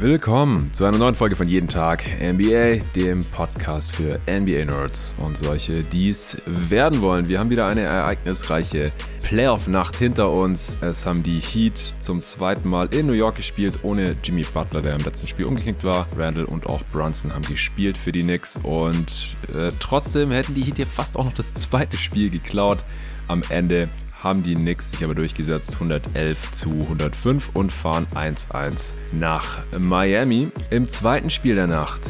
Willkommen zu einer neuen Folge von Jeden Tag NBA, dem Podcast für NBA-Nerds und solche, die es werden wollen. Wir haben wieder eine ereignisreiche Playoff-Nacht hinter uns. Es haben die Heat zum zweiten Mal in New York gespielt, ohne Jimmy Butler, der im letzten Spiel umgeknickt war. Randall und auch Brunson haben gespielt für die Knicks und äh, trotzdem hätten die Heat hier fast auch noch das zweite Spiel geklaut. Am Ende haben die Knicks sich aber durchgesetzt, 111 zu 105 und fahren 1-1 nach Miami. Im zweiten Spiel der Nacht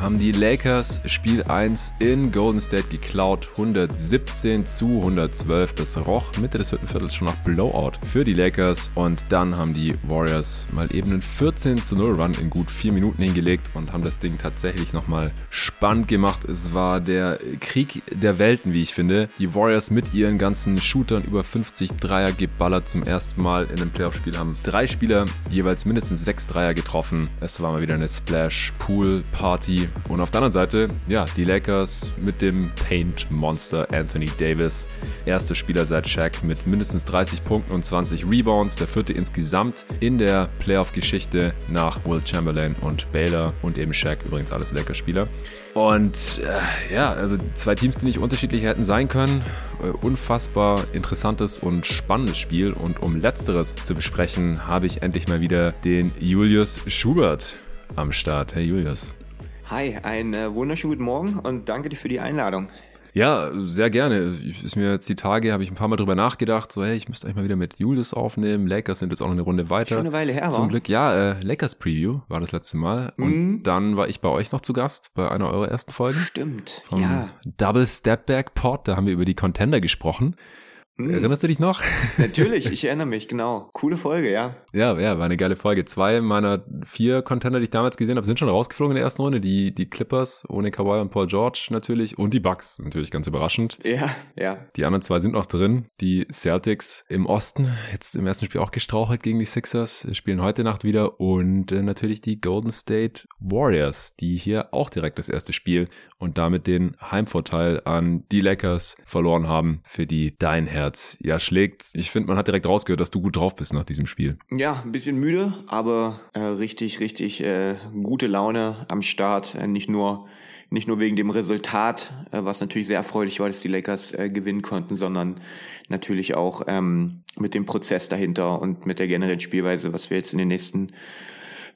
haben die Lakers Spiel 1 in Golden State geklaut. 117 zu 112. Das roch Mitte des vierten Viertels schon nach Blowout für die Lakers. Und dann haben die Warriors mal eben einen 14 zu 0 Run in gut vier Minuten hingelegt und haben das Ding tatsächlich nochmal spannend gemacht. Es war der Krieg der Welten, wie ich finde. Die Warriors mit ihren ganzen Shootern über 50 Dreier geballert zum ersten Mal in einem Playoff-Spiel haben drei Spieler jeweils mindestens sechs Dreier getroffen. Es war mal wieder eine Splash-Pool-Party und auf der anderen Seite, ja, die Lakers mit dem Paint-Monster Anthony Davis. Erster Spieler seit Shaq mit mindestens 30 Punkten und 20 Rebounds. Der vierte insgesamt in der Playoff-Geschichte nach Will Chamberlain und Baylor und eben Shaq, übrigens alles Lakers-Spieler. Und äh, ja, also zwei Teams, die nicht unterschiedlicher hätten sein können. Äh, unfassbar interessantes und spannendes Spiel. Und um letzteres zu besprechen, habe ich endlich mal wieder den Julius Schubert am Start. Hey Julius. Hi, einen äh, wunderschönen guten Morgen und danke dir für die Einladung. Ja, sehr gerne. Ist mir jetzt die Tage, habe ich ein paar Mal drüber nachgedacht, so hey, ich müsste eigentlich mal wieder mit Julius aufnehmen. Lakers sind jetzt auch noch eine Runde weiter. Schon eine Weile her, Zum Glück, ja, äh, Lakers Preview war das letzte Mal. Und mhm. dann war ich bei euch noch zu Gast bei einer eurer ersten Folgen. Stimmt, ja. Double Step Back Pod, da haben wir über die Contender gesprochen. Hm. Erinnerst du dich noch? Natürlich, ich erinnere mich, genau. Coole Folge, ja. Ja, ja, war eine geile Folge. Zwei meiner vier Contender, die ich damals gesehen habe, sind schon rausgeflogen in der ersten Runde. Die, die Clippers ohne Kawhi und Paul George natürlich und die Bucks, natürlich ganz überraschend. Ja, ja. Die anderen zwei sind noch drin. Die Celtics im Osten, jetzt im ersten Spiel auch gestrauchelt gegen die Sixers, spielen heute Nacht wieder und äh, natürlich die Golden State Warriors, die hier auch direkt das erste Spiel und damit den Heimvorteil an die Lakers verloren haben, für die dein Herz ja schlägt. Ich finde, man hat direkt rausgehört, dass du gut drauf bist nach diesem Spiel. Ja, ein bisschen müde, aber äh, richtig, richtig äh, gute Laune am Start. Äh, nicht nur nicht nur wegen dem Resultat, äh, was natürlich sehr erfreulich war, dass die Lakers äh, gewinnen konnten, sondern natürlich auch ähm, mit dem Prozess dahinter und mit der generellen Spielweise, was wir jetzt in den nächsten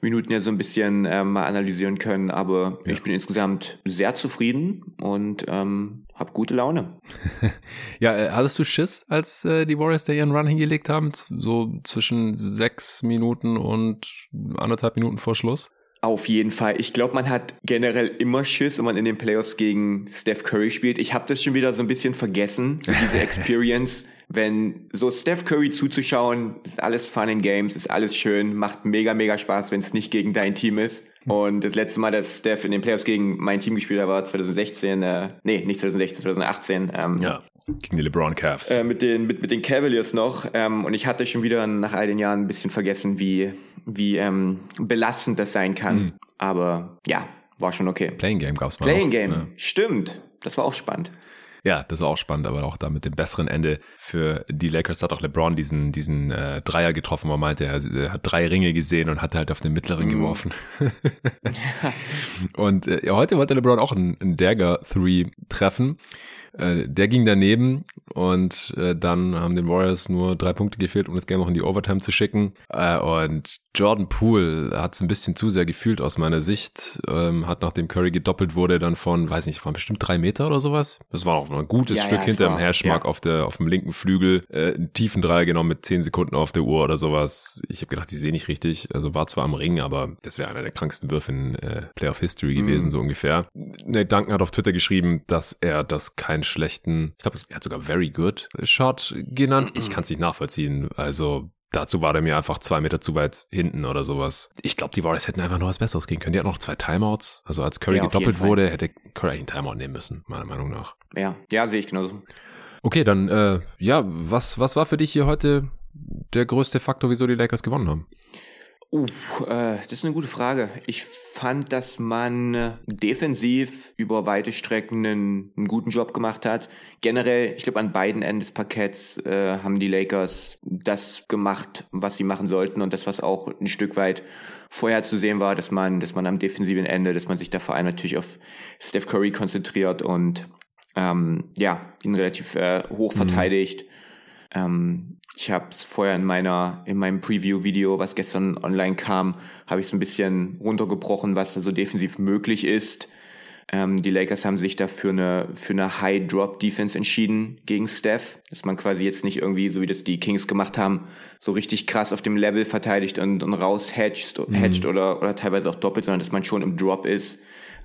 Minuten ja so ein bisschen ähm, mal analysieren können. Aber ja. ich bin insgesamt sehr zufrieden und ähm, habe gute Laune. ja, äh, hattest du Schiss, als äh, die Warriors da ihren Run hingelegt haben? So zwischen sechs Minuten und anderthalb Minuten vor Schluss? Auf jeden Fall. Ich glaube, man hat generell immer Schiss, wenn man in den Playoffs gegen Steph Curry spielt. Ich habe das schon wieder so ein bisschen vergessen, so diese Experience wenn so Steph Curry zuzuschauen, ist alles Fun in Games, ist alles schön, macht mega, mega Spaß, wenn es nicht gegen dein Team ist. Und das letzte Mal, dass Steph in den Playoffs gegen mein Team gespielt hat, war 2016, äh, nee, nicht 2016, 2018. Ähm, ja, gegen die LeBron Cavs. Äh, mit, den, mit, mit den Cavaliers noch. Ähm, und ich hatte schon wieder nach all den Jahren ein bisschen vergessen, wie, wie ähm, belastend das sein kann. Mhm. Aber ja, war schon okay. Playing Game gab's mal Playing noch. Game, ja. stimmt. Das war auch spannend. Ja, das war auch spannend, aber auch da mit dem besseren Ende für die Lakers hat auch LeBron diesen, diesen äh, Dreier getroffen, wo er meinte, er, er, hat drei Ringe gesehen und hat halt auf den mittleren mm. geworfen. und äh, heute wollte LeBron auch einen, einen Dagger 3 treffen. Äh, der ging daneben und äh, dann haben den Warriors nur drei Punkte gefehlt, um das Game auch in die Overtime zu schicken. Äh, und Jordan Poole hat es ein bisschen zu sehr gefühlt aus meiner Sicht. Ähm, hat nachdem Curry gedoppelt wurde, dann von, weiß nicht, waren bestimmt drei Meter oder sowas. Das war auch noch ein gutes ja, Stück ja, hinter dem Hashmark ja. auf, der, auf dem linken Flügel. Äh, einen tiefen Dreier genommen mit zehn Sekunden auf der Uhr oder sowas. Ich habe gedacht, die sehe nicht richtig. Also war zwar am Ring, aber das wäre einer der kranksten Würfe in äh, Playoff History gewesen, mm. so ungefähr. Nate Duncan hat auf Twitter geschrieben, dass er das kein schlechten, ich glaube, er hat sogar very good Shot genannt. Ich kann es nicht nachvollziehen. Also dazu war der mir einfach zwei Meter zu weit hinten oder sowas. Ich glaube, die Warriors hätten einfach noch was Besseres gehen können. Die hatten noch zwei Timeouts. Also als Curry ja, gedoppelt wurde, hätte Curry einen Timeout nehmen müssen, meiner Meinung nach. Ja, ja, sehe ich genauso. Okay, dann, äh, ja, was, was war für dich hier heute der größte Faktor, wieso die Lakers gewonnen haben? Uh, äh, das ist eine gute Frage. Ich fand, dass man äh, defensiv über weite Strecken einen, einen guten Job gemacht hat. Generell, ich glaube, an beiden Enden des Parketts äh, haben die Lakers das gemacht, was sie machen sollten und das, was auch ein Stück weit vorher zu sehen war, dass man, dass man am defensiven Ende, dass man sich da vor allem natürlich auf Steph Curry konzentriert und ähm, ja, ihn relativ äh, hoch mhm. verteidigt. Mhm. Ähm, ich habe es vorher in meiner in meinem Preview-Video, was gestern online kam, habe ich so ein bisschen runtergebrochen, was da so defensiv möglich ist. Ähm, die Lakers haben sich da für eine für eine High Drop Defense entschieden gegen Steph, dass man quasi jetzt nicht irgendwie so wie das die Kings gemacht haben, so richtig krass auf dem Level verteidigt und, und raus hedged, mhm. hedged oder oder teilweise auch doppelt, sondern dass man schon im Drop ist,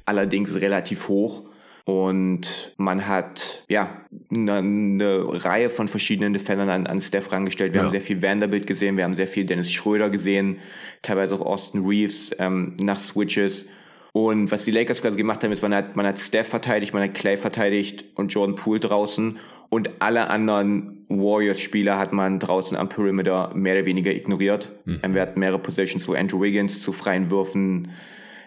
allerdings relativ hoch und man hat ja eine, eine Reihe von verschiedenen Defendern an, an Steph rangestellt. Wir ja. haben sehr viel Vanderbilt gesehen, wir haben sehr viel Dennis Schröder gesehen, teilweise auch Austin Reeves ähm, nach Switches. Und was die Lakers quasi gemacht haben, ist, man hat, man hat Steph verteidigt, man hat Clay verteidigt und Jordan Poole draußen. Und alle anderen Warriors-Spieler hat man draußen am Perimeter mehr oder weniger ignoriert. Mhm. Wir hatten mehrere Positions, wo Andrew Wiggins zu freien Würfen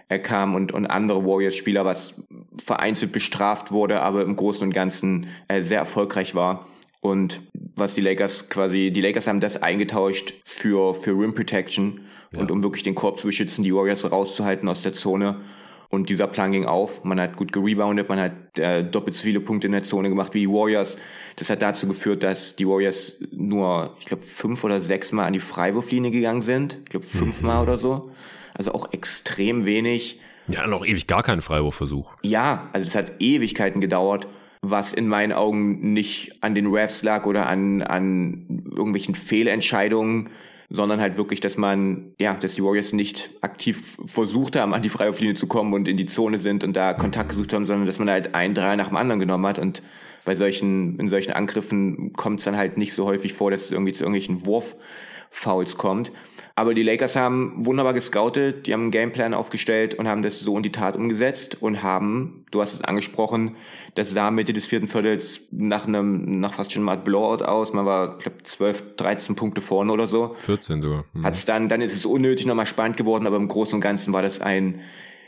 er kam und, und andere Warriors-Spieler, was vereinzelt bestraft wurde, aber im Großen und Ganzen äh, sehr erfolgreich war. Und was die Lakers quasi, die Lakers haben das eingetauscht für, für Rim Protection ja. und um wirklich den Korb zu beschützen, die Warriors rauszuhalten aus der Zone. Und dieser Plan ging auf. Man hat gut gereboundet, man hat äh, doppelt so viele Punkte in der Zone gemacht wie die Warriors. Das hat dazu geführt, dass die Warriors nur, ich glaube, fünf oder sechs Mal an die Freiwurflinie gegangen sind. Ich glaube, fünfmal mhm. oder so also auch extrem wenig. Ja, noch ewig gar keinen Freiwurfversuch. Ja, also es hat Ewigkeiten gedauert, was in meinen Augen nicht an den Refs lag oder an, an irgendwelchen Fehlentscheidungen, sondern halt wirklich, dass man, ja, dass die Warriors nicht aktiv versucht haben, an die Freiwurflinie zu kommen und in die Zone sind und da Kontakt gesucht haben, sondern dass man halt ein Drei nach dem anderen genommen hat und bei solchen, in solchen Angriffen kommt es dann halt nicht so häufig vor, dass es irgendwie zu irgendwelchen Wurffouls kommt. Aber die Lakers haben wunderbar gescoutet, die haben einen Gameplan aufgestellt und haben das so in die Tat umgesetzt und haben, du hast es angesprochen, das sah Mitte des vierten Viertels nach einem, nach fast schon mal Blowout aus. Man war, ich glaube, 12, 13 Punkte vorne oder so. 14 sogar. Mhm. Hat's dann, dann ist es unnötig nochmal spannend geworden, aber im Großen und Ganzen war das ein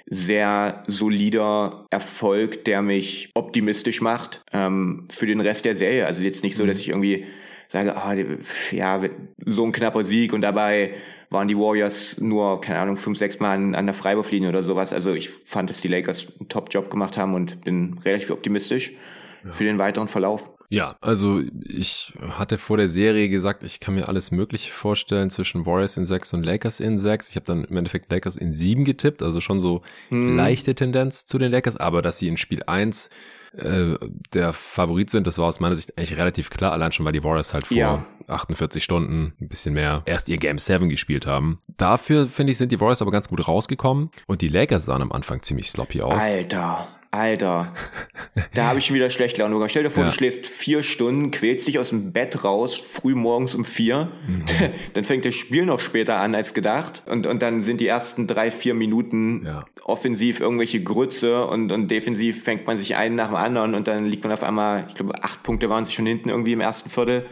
sehr solider Erfolg, der mich optimistisch macht ähm, für den Rest der Serie. Also jetzt nicht so, dass mhm. ich irgendwie sage, oh, ja, so ein knapper Sieg und dabei waren die Warriors nur, keine Ahnung, fünf, sechs Mal an, an der Freiwurflinie oder sowas. Also ich fand, dass die Lakers einen Top-Job gemacht haben und bin relativ optimistisch ja. für den weiteren Verlauf. Ja, also ich hatte vor der Serie gesagt, ich kann mir alles Mögliche vorstellen zwischen Warriors in sechs und Lakers in sechs. Ich habe dann im Endeffekt Lakers in sieben getippt, also schon so hm. leichte Tendenz zu den Lakers, aber dass sie in Spiel eins äh, der Favorit sind, das war aus meiner Sicht eigentlich relativ klar, allein schon, weil die Warriors halt vor ja. 48 Stunden ein bisschen mehr erst ihr Game 7 gespielt haben. Dafür, finde ich, sind die Warriors aber ganz gut rausgekommen und die Lakers sahen am Anfang ziemlich sloppy aus. Alter. Alter, da habe ich schon wieder schlecht Laune bekommen. Stell dir vor, ja. du schläfst vier Stunden, quälst dich aus dem Bett raus, früh morgens um vier. Mhm. Dann fängt das Spiel noch später an als gedacht. Und, und dann sind die ersten drei, vier Minuten ja. Offensiv irgendwelche Grütze und, und defensiv fängt man sich einen nach dem anderen und dann liegt man auf einmal, ich glaube, acht Punkte waren sie schon hinten irgendwie im ersten Viertel.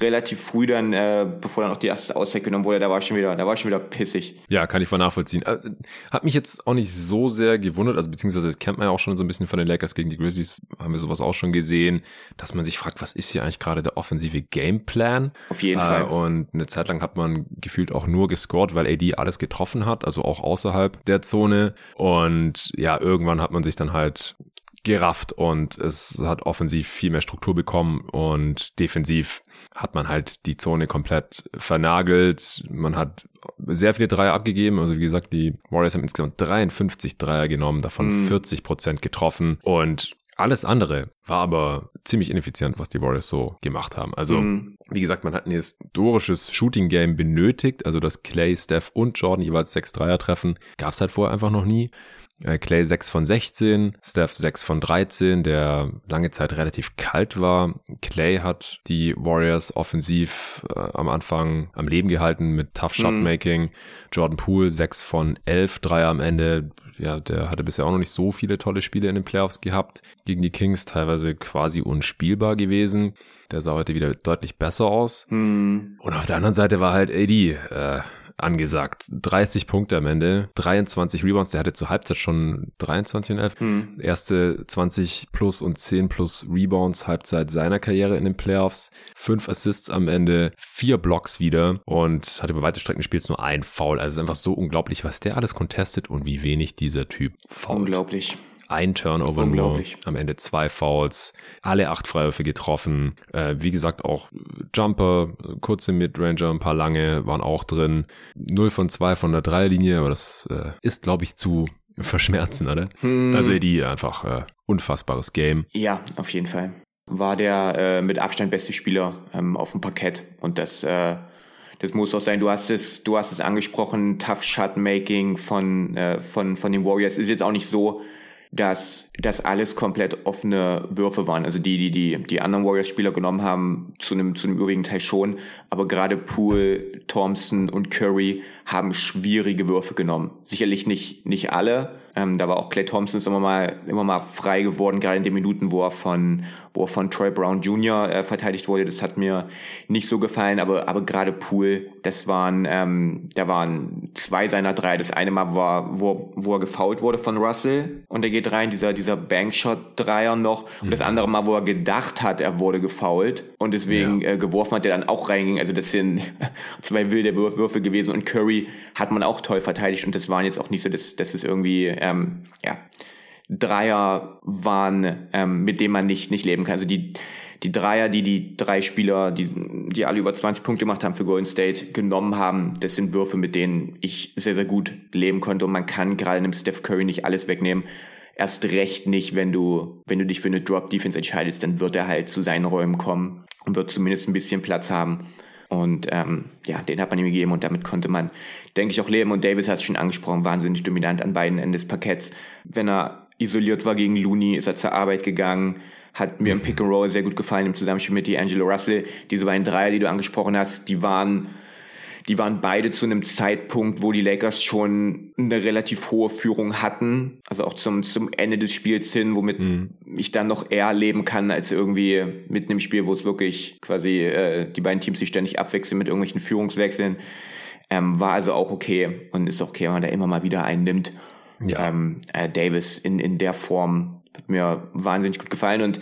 Relativ früh dann, äh, bevor dann auch die erste Auszeit genommen wurde, da war ich schon wieder, da war ich schon wieder pissig. Ja, kann ich voll nachvollziehen. Äh, hat mich jetzt auch nicht so sehr gewundert, also beziehungsweise das kennt man ja auch schon so ein bisschen von den Lakers gegen die Grizzlies, haben wir sowas auch schon gesehen, dass man sich fragt, was ist hier eigentlich gerade der offensive Gameplan? Auf jeden äh, Fall. Und eine Zeit lang hat man gefühlt auch nur gescored, weil AD alles getroffen hat, also auch außerhalb der Zone. Und ja, irgendwann hat man sich dann halt gerafft und es hat offensiv viel mehr Struktur bekommen und defensiv hat man halt die Zone komplett vernagelt. Man hat sehr viele Dreier abgegeben. Also wie gesagt, die Warriors haben insgesamt 53 Dreier genommen, davon mhm. 40 Prozent getroffen und alles andere war aber ziemlich ineffizient, was die Warriors so gemacht haben. Also, mhm. wie gesagt, man hat ein historisches Shooting-Game benötigt, also dass Clay, Steph und Jordan jeweils sechs Dreier treffen, gab es halt vorher einfach noch nie. Äh, Clay 6 von 16, Steph 6 von 13, der lange Zeit relativ kalt war. Clay hat die Warriors offensiv äh, am Anfang am Leben gehalten mit Tough Shot. Making. Mhm. Jordan Poole 6 von 11, Dreier am Ende. Ja, der hatte bisher auch noch nicht so viele tolle Spiele in den Playoffs gehabt. Gegen die Kings teilweise quasi unspielbar gewesen. Der sah heute wieder deutlich besser aus. Mhm. Und auf der anderen Seite war halt AD, äh, angesagt. 30 Punkte am Ende, 23 Rebounds, der hatte zur Halbzeit schon 23 und 11. Mhm. Erste 20 plus und 10 plus Rebounds Halbzeit seiner Karriere in den Playoffs. Fünf Assists am Ende, vier Blocks wieder und hat über weite Strecken gespielt nur ein Foul. Also es ist einfach so unglaublich, was der alles contestet und wie wenig dieser Typ fault. Unglaublich ein Turnover nur, am Ende zwei Fouls, alle acht Freiwürfe getroffen. Äh, wie gesagt, auch Jumper, kurze Midranger, ein paar lange waren auch drin. 0 von 2 von der Dreierlinie, aber das äh, ist, glaube ich, zu verschmerzen, oder? Hm. Also die einfach äh, unfassbares Game. Ja, auf jeden Fall. War der äh, mit Abstand beste Spieler ähm, auf dem Parkett und das äh, das muss auch sein. Du hast es, du hast es angesprochen, Tough Shot Making von, äh, von, von den Warriors ist jetzt auch nicht so, dass das alles komplett offene Würfe waren. Also die, die, die, die anderen Warriors-Spieler genommen haben, zu einem, zu einem übrigen Teil schon. Aber gerade Poole, Thompson und Curry haben schwierige Würfe genommen. Sicherlich nicht, nicht alle, ähm, da war auch Clay Thompson immer mal, immer mal frei geworden, gerade in den Minuten, wo er von, wo er von Troy Brown Jr. Äh, verteidigt wurde. Das hat mir nicht so gefallen, aber, aber gerade Poole, das waren, ähm, da waren zwei seiner drei. Das eine Mal war, wo, wo er gefoult wurde von Russell und er geht rein, dieser, dieser Bankshot-Dreier noch. Und mhm. das andere Mal, wo er gedacht hat, er wurde gefoult und deswegen ja. äh, geworfen hat, der dann auch reinging. Also das sind zwei wilde Würfe gewesen und Curry hat man auch toll verteidigt und das waren jetzt auch nicht so, dass, dass es irgendwie ähm, ja, Dreier waren, ähm, mit denen man nicht, nicht leben kann. Also die, die Dreier, die die drei Spieler, die, die alle über 20 Punkte gemacht haben für Golden State, genommen haben, das sind Würfe, mit denen ich sehr, sehr gut leben konnte. Und man kann gerade einem Steph Curry nicht alles wegnehmen. Erst recht nicht, wenn du, wenn du dich für eine Drop-Defense entscheidest, dann wird er halt zu seinen Räumen kommen und wird zumindest ein bisschen Platz haben. Und ähm, ja, den hat man ihm gegeben und damit konnte man, denke ich, auch leben. Und Davis hat es schon angesprochen, wahnsinnig dominant an beiden Enden des Parketts. Wenn er isoliert war gegen Looney, ist er zur Arbeit gegangen. Hat mir im Pick and Roll sehr gut gefallen im Zusammenspiel mit die Angelo Russell. Diese beiden Dreier, die du angesprochen hast, die waren die waren beide zu einem Zeitpunkt, wo die Lakers schon eine relativ hohe Führung hatten. Also auch zum, zum Ende des Spiels hin, womit mhm. ich dann noch eher leben kann, als irgendwie mitten im Spiel, wo es wirklich quasi äh, die beiden Teams sich ständig abwechseln mit irgendwelchen Führungswechseln. Ähm, war also auch okay und ist okay, wenn man da immer mal wieder einen nimmt. Ja. Ähm, äh, Davis in, in der Form hat mir wahnsinnig gut gefallen und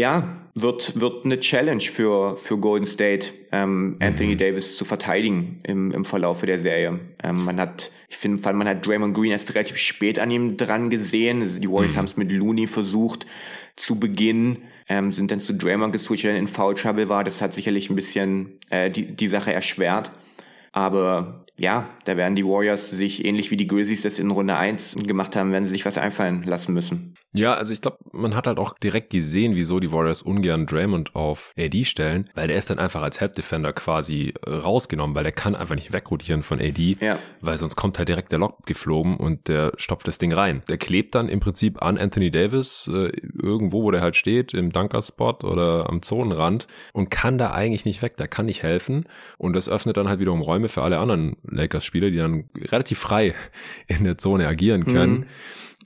ja, wird, wird eine Challenge für, für Golden State, ähm, Anthony mhm. Davis zu verteidigen im, im Verlauf der Serie. Ähm, man hat, ich finde, man hat Draymond Green erst relativ spät an ihm dran gesehen. Also die Warriors mhm. haben es mit Looney versucht zu Beginn, ähm, sind dann zu Draymond geswitcht, der in Foul Trouble war. Das hat sicherlich ein bisschen äh, die, die Sache erschwert. Aber ja, da werden die Warriors sich ähnlich wie die Grizzlies das in Runde 1 gemacht haben, werden sie sich was einfallen lassen müssen. Ja, also ich glaube, man hat halt auch direkt gesehen, wieso die Warriors ungern Draymond auf AD stellen, weil der ist dann einfach als Help Defender quasi äh, rausgenommen, weil der kann einfach nicht wegrotieren von AD, ja. weil sonst kommt halt direkt der Lock geflogen und der stopft das Ding rein. Der klebt dann im Prinzip an Anthony Davis äh, irgendwo, wo der halt steht, im Dunker-Spot oder am Zonenrand und kann da eigentlich nicht weg, der kann nicht helfen und das öffnet dann halt wiederum Räume für alle anderen Lakers-Spieler, die dann relativ frei in der Zone agieren können. Mhm.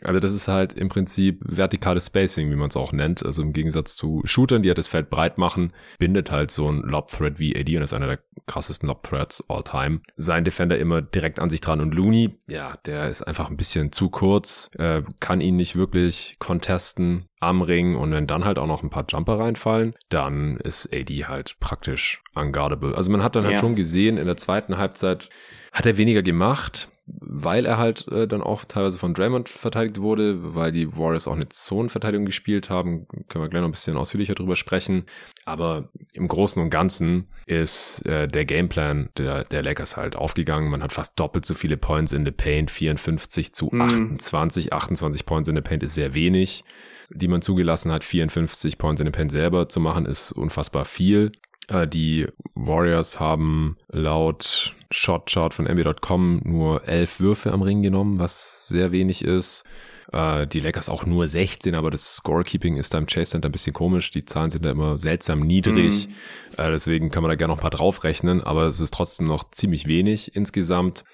Also das ist halt im Prinzip vertikales Spacing, wie man es auch nennt. Also im Gegensatz zu Shootern, die halt das Feld breit machen, bindet halt so ein Lob-Thread wie AD und ist einer der krassesten Lob-Threads all time. Sein Defender immer direkt an sich dran und Looney, ja, der ist einfach ein bisschen zu kurz, äh, kann ihn nicht wirklich contesten am Ring und wenn dann halt auch noch ein paar Jumper reinfallen, dann ist AD halt praktisch unguardable. Also man hat dann halt schon gesehen, in der zweiten Halbzeit hat er weniger gemacht, weil er halt äh, dann auch teilweise von Draymond verteidigt wurde, weil die Warriors auch eine Zonenverteidigung gespielt haben. Können wir gleich noch ein bisschen ausführlicher drüber sprechen. Aber im Großen und Ganzen ist äh, der Gameplan der, der Lakers halt aufgegangen. Man hat fast doppelt so viele Points in the Paint, 54 zu mhm. 28. 28 Points in the Paint ist sehr wenig die man zugelassen hat, 54 Points in the Paint selber zu machen, ist unfassbar viel. Äh, die Warriors haben laut Shotchart von NBA.com nur elf Würfe am Ring genommen, was sehr wenig ist. Äh, die Lakers auch nur 16, aber das Scorekeeping ist da im Chase Center ein bisschen komisch. Die Zahlen sind da immer seltsam niedrig. Mhm. Äh, deswegen kann man da gerne noch ein paar draufrechnen, aber es ist trotzdem noch ziemlich wenig insgesamt.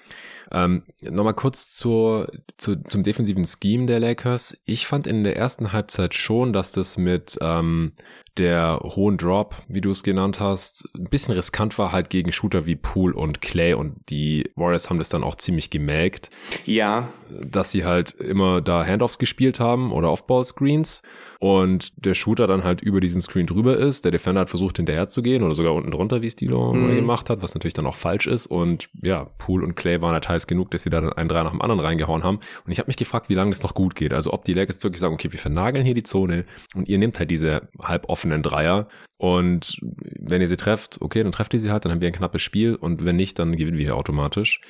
Ähm, Nochmal kurz zur, zu, zum defensiven Scheme der Lakers. Ich fand in der ersten Halbzeit schon, dass das mit ähm, der hohen Drop, wie du es genannt hast, ein bisschen riskant war halt gegen Shooter wie Poole und Clay und die Warriors haben das dann auch ziemlich gemelkt. Ja. Dass sie halt immer da Handoffs gespielt haben oder Offball-Screens und der Shooter dann halt über diesen Screen drüber ist. Der Defender hat versucht hinterher zu gehen oder sogar unten drunter, wie es Dilo mhm. gemacht hat, was natürlich dann auch falsch ist. Und ja, Poole und Clay waren halt heiß genug, dass sie da dann einen Dreier nach dem anderen reingehauen haben. Und ich habe mich gefragt, wie lange das noch gut geht. Also ob die Lakers wirklich sagen, okay, wir vernageln hier die Zone und ihr nehmt halt diese halb offenen Dreier. Und wenn ihr sie trefft, okay, dann trefft ihr sie halt, dann haben wir ein knappes Spiel. Und wenn nicht, dann gewinnen wir hier automatisch.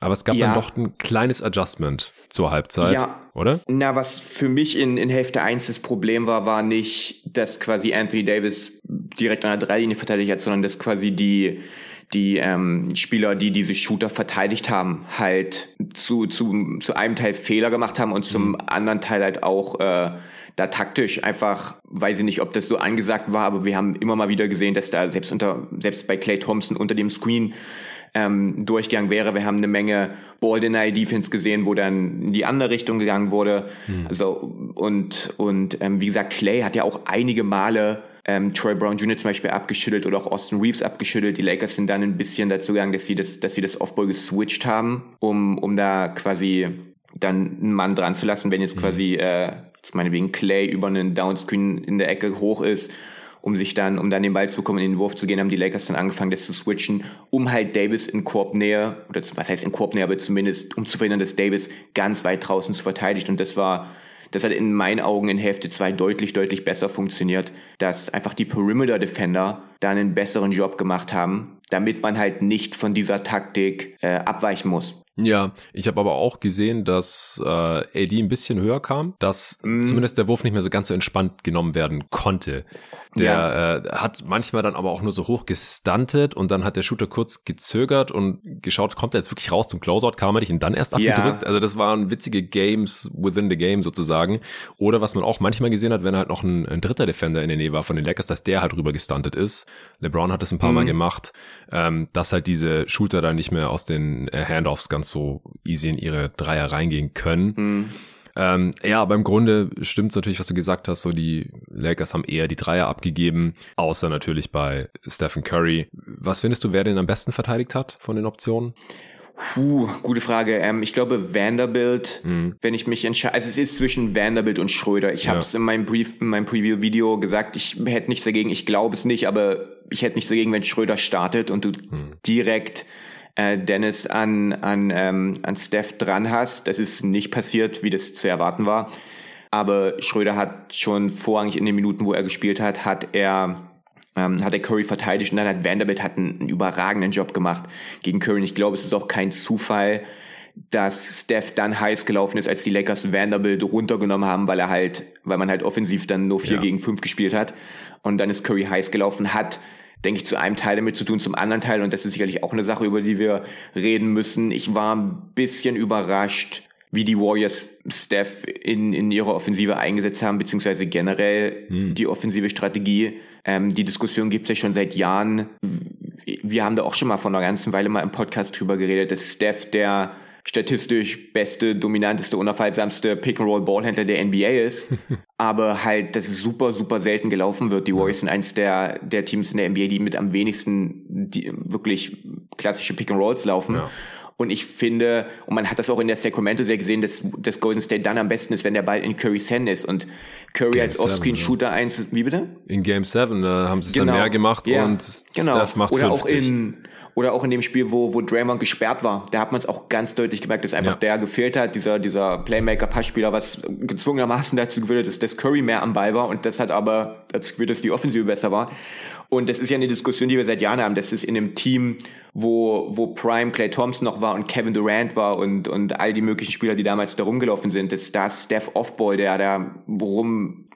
Aber es gab ja. dann doch ein kleines Adjustment zur Halbzeit, ja. oder? Na, was für mich in, in Hälfte 1 das Problem war, war nicht, dass quasi Anthony Davis direkt an der Dreilinie verteidigt hat, sondern dass quasi die die ähm, Spieler, die diese Shooter verteidigt haben, halt zu, zu, zu einem Teil Fehler gemacht haben und zum mhm. anderen Teil halt auch äh, da taktisch einfach, weiß ich nicht, ob das so angesagt war, aber wir haben immer mal wieder gesehen, dass da selbst unter, selbst bei Clay Thompson unter dem Screen ähm, durchgegangen wäre. Wir haben eine Menge Ball Deny Defense gesehen, wo dann in die andere Richtung gegangen wurde. Mhm. Also und und ähm, wie gesagt, Clay hat ja auch einige Male ähm, Troy Brown Jr. zum Beispiel abgeschüttelt oder auch Austin Reeves abgeschüttelt. Die Lakers sind dann ein bisschen dazu gegangen, dass sie das, dass sie das Offball geswitcht haben, um, um da quasi dann einen Mann dran zu lassen, wenn jetzt mhm. quasi, äh, jetzt meinetwegen Clay über einen Downscreen in der Ecke hoch ist um sich dann, um dann den Ball zu bekommen, in den Wurf zu gehen, haben die Lakers dann angefangen, das zu switchen, um halt Davis in Korbnähe, oder was heißt in Korbnähe, aber zumindest um zu verhindern, dass Davis ganz weit draußen zu verteidigt. Und das war, das hat in meinen Augen in Hälfte 2 deutlich, deutlich besser funktioniert, dass einfach die Perimeter Defender da einen besseren Job gemacht haben, damit man halt nicht von dieser Taktik äh, abweichen muss. Ja, ich habe aber auch gesehen, dass äh, AD ein bisschen höher kam, dass mm. zumindest der Wurf nicht mehr so ganz so entspannt genommen werden konnte. Der ja. äh, hat manchmal dann aber auch nur so hoch gestuntet und dann hat der Shooter kurz gezögert und geschaut, kommt er jetzt wirklich raus zum Closeout, kam er nicht und dann erst abgedrückt. Ja. Also das waren witzige Games within the game sozusagen. Oder was man auch manchmal gesehen hat, wenn halt noch ein, ein dritter Defender in der Nähe war von den Lakers, dass der halt rüber gestuntet ist. LeBron hat das ein paar mm. Mal mhm. gemacht, ähm, dass halt diese Shooter dann nicht mehr aus den äh, Handoffs ganz so easy in ihre Dreier reingehen können. Mhm. Ähm, ja, aber im Grunde stimmt natürlich, was du gesagt hast. So die Lakers haben eher die Dreier abgegeben, außer natürlich bei Stephen Curry. Was findest du, wer den am besten verteidigt hat von den Optionen? Puh, gute Frage. Ähm, ich glaube Vanderbilt, mhm. wenn ich mich entscheide, also es ist zwischen Vanderbilt und Schröder. Ich ja. habe es in meinem Brief, in meinem Preview-Video gesagt, ich hätte nichts dagegen, ich glaube es nicht, aber ich hätte nichts dagegen, wenn Schröder startet und du mhm. direkt äh, Dennis an, an, ähm, an Steph dran hast. Das ist nicht passiert, wie das zu erwarten war. Aber Schröder hat schon vorrangig in den Minuten, wo er gespielt hat, hat er ähm, hat er Curry verteidigt und dann hat Vanderbilt hat einen, einen überragenden Job gemacht gegen Curry. Und ich glaube, es ist auch kein Zufall, dass Steph dann heiß gelaufen ist, als die Lakers Vanderbilt runtergenommen haben, weil er halt, weil man halt offensiv dann nur vier ja. gegen fünf gespielt hat. Und dann ist Curry heiß gelaufen, hat denke ich, zu einem Teil damit zu tun, zum anderen Teil, und das ist sicherlich auch eine Sache, über die wir reden müssen. Ich war ein bisschen überrascht, wie die Warriors Steph in, in ihrer Offensive eingesetzt haben, beziehungsweise generell hm. die offensive Strategie. Ähm, die Diskussion gibt es ja schon seit Jahren. Wir haben da auch schon mal vor einer ganzen Weile mal im Podcast drüber geredet, dass Steph der statistisch beste, dominanteste, unaufhaltsamste Pick-and-Roll-Ballhändler der NBA ist. aber halt, dass es super, super selten gelaufen wird. Die Warriors sind eins der, der Teams in der NBA, die mit am wenigsten die wirklich klassische Pick-and-Rolls laufen. Ja. Und ich finde, und man hat das auch in der Sacramento sehr gesehen, dass, dass Golden State dann am besten ist, wenn der Ball in Curry's Hand ist. Und Curry Game als Offscreen-Shooter ja. eins, wie bitte? In Game 7, da haben sie es genau. dann mehr gemacht ja, und genau. Steph macht Oder 50. auch in, oder auch in dem Spiel, wo, wo Draymond gesperrt war, da hat man es auch ganz deutlich gemerkt, dass einfach ja. der gefehlt hat, dieser, dieser Playmaker-Passspieler, was gezwungenermaßen dazu geführt hat, dass, dass Curry mehr am Ball war und das hat aber dazu geführt, dass die Offensive besser war. Und das ist ja eine Diskussion, die wir seit Jahren haben. Das ist in einem Team, wo, wo Prime Clay Thompson noch war und Kevin Durant war und, und all die möglichen Spieler, die damals da rumgelaufen sind. Das, da Steph Offball, der da rum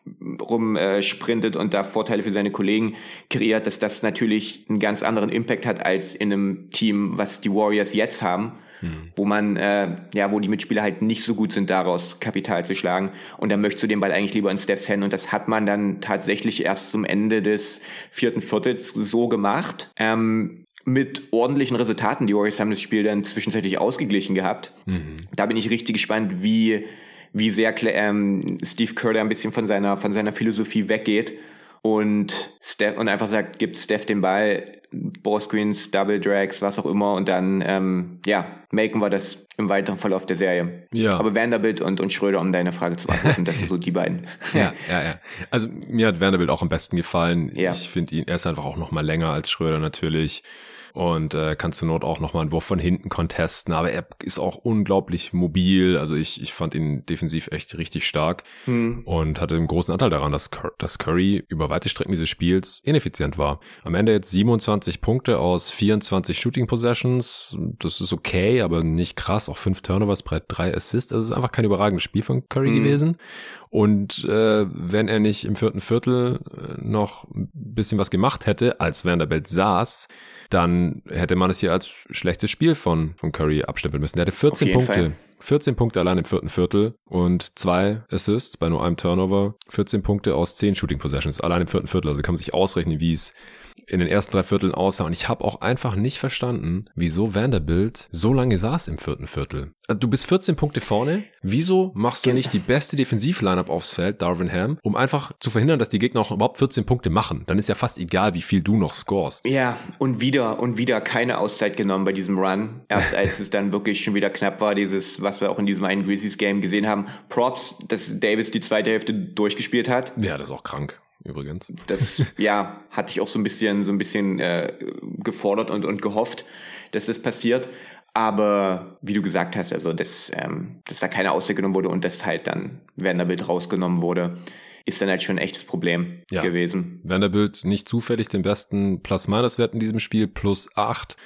rum äh, sprintet und da Vorteile für seine Kollegen kreiert, dass das natürlich einen ganz anderen Impact hat als in einem Team, was die Warriors jetzt haben, mhm. wo man äh, ja, wo die Mitspieler halt nicht so gut sind, daraus Kapital zu schlagen. Und dann möchtest du den Ball eigentlich lieber in Steph's Hand und das hat man dann tatsächlich erst zum Ende des vierten Viertels so gemacht. Ähm, mit ordentlichen Resultaten. Die Warriors haben das Spiel dann zwischenzeitlich ausgeglichen gehabt. Mhm. Da bin ich richtig gespannt, wie, wie sehr ähm, Steve Kerr da ein bisschen von seiner, von seiner Philosophie weggeht und, Steph, und einfach sagt, gibt Steph den Ball, Ballscreens, Double Drags, was auch immer und dann, ähm, ja, maken wir das im weiteren Verlauf der Serie. Ja. Aber Vanderbilt und, und Schröder, um deine Frage zu beantworten, das sind so die beiden. ja, ja, ja. Also mir hat Vanderbilt auch am besten gefallen. Ja. Ich finde ihn, er ist einfach auch noch mal länger als Schröder natürlich und äh, kann zur Not auch nochmal einen Wurf von hinten contesten, aber er ist auch unglaublich mobil, also ich, ich fand ihn defensiv echt richtig stark mhm. und hatte einen großen Anteil daran, dass, Cur dass Curry über weite Strecken dieses Spiels ineffizient war. Am Ende jetzt 27 Punkte aus 24 Shooting Possessions, das ist okay, aber nicht krass, auch fünf Turnovers, breit drei Assists, also es ist einfach kein überragendes Spiel von Curry mhm. gewesen und äh, wenn er nicht im vierten Viertel äh, noch ein bisschen was gemacht hätte, als Vanderbilt saß, dann hätte man es hier als schlechtes Spiel von, von Curry abstempeln müssen. Der hatte 14 Punkte. Fall. 14 Punkte allein im vierten Viertel und zwei Assists bei nur einem Turnover. 14 Punkte aus 10 Shooting Possessions allein im vierten Viertel. Also kann man sich ausrechnen, wie es in den ersten drei Vierteln aussah. Und ich habe auch einfach nicht verstanden, wieso Vanderbilt so lange saß im vierten Viertel. Also du bist 14 Punkte vorne. Wieso machst du nicht die beste Defensiv-Lineup aufs Feld, Darvin Ham, um einfach zu verhindern, dass die Gegner auch überhaupt 14 Punkte machen? Dann ist ja fast egal, wie viel du noch scorest. Ja, und wieder und wieder keine Auszeit genommen bei diesem Run. Erst als es dann wirklich schon wieder knapp war, dieses, was wir auch in diesem einen Grizzlies Game gesehen haben. Props, dass Davis die zweite Hälfte durchgespielt hat. Ja, das ist auch krank übrigens. Das, ja, hatte ich auch so ein bisschen, so ein bisschen äh, gefordert und, und gehofft, dass das passiert. Aber wie du gesagt hast, also dass, ähm, dass da keine Auszeit genommen wurde und dass halt dann Vanderbilt rausgenommen wurde, ist dann halt schon ein echtes Problem ja. gewesen. Vanderbilt nicht zufällig den besten Plus-Minus-Wert in diesem Spiel, plus acht.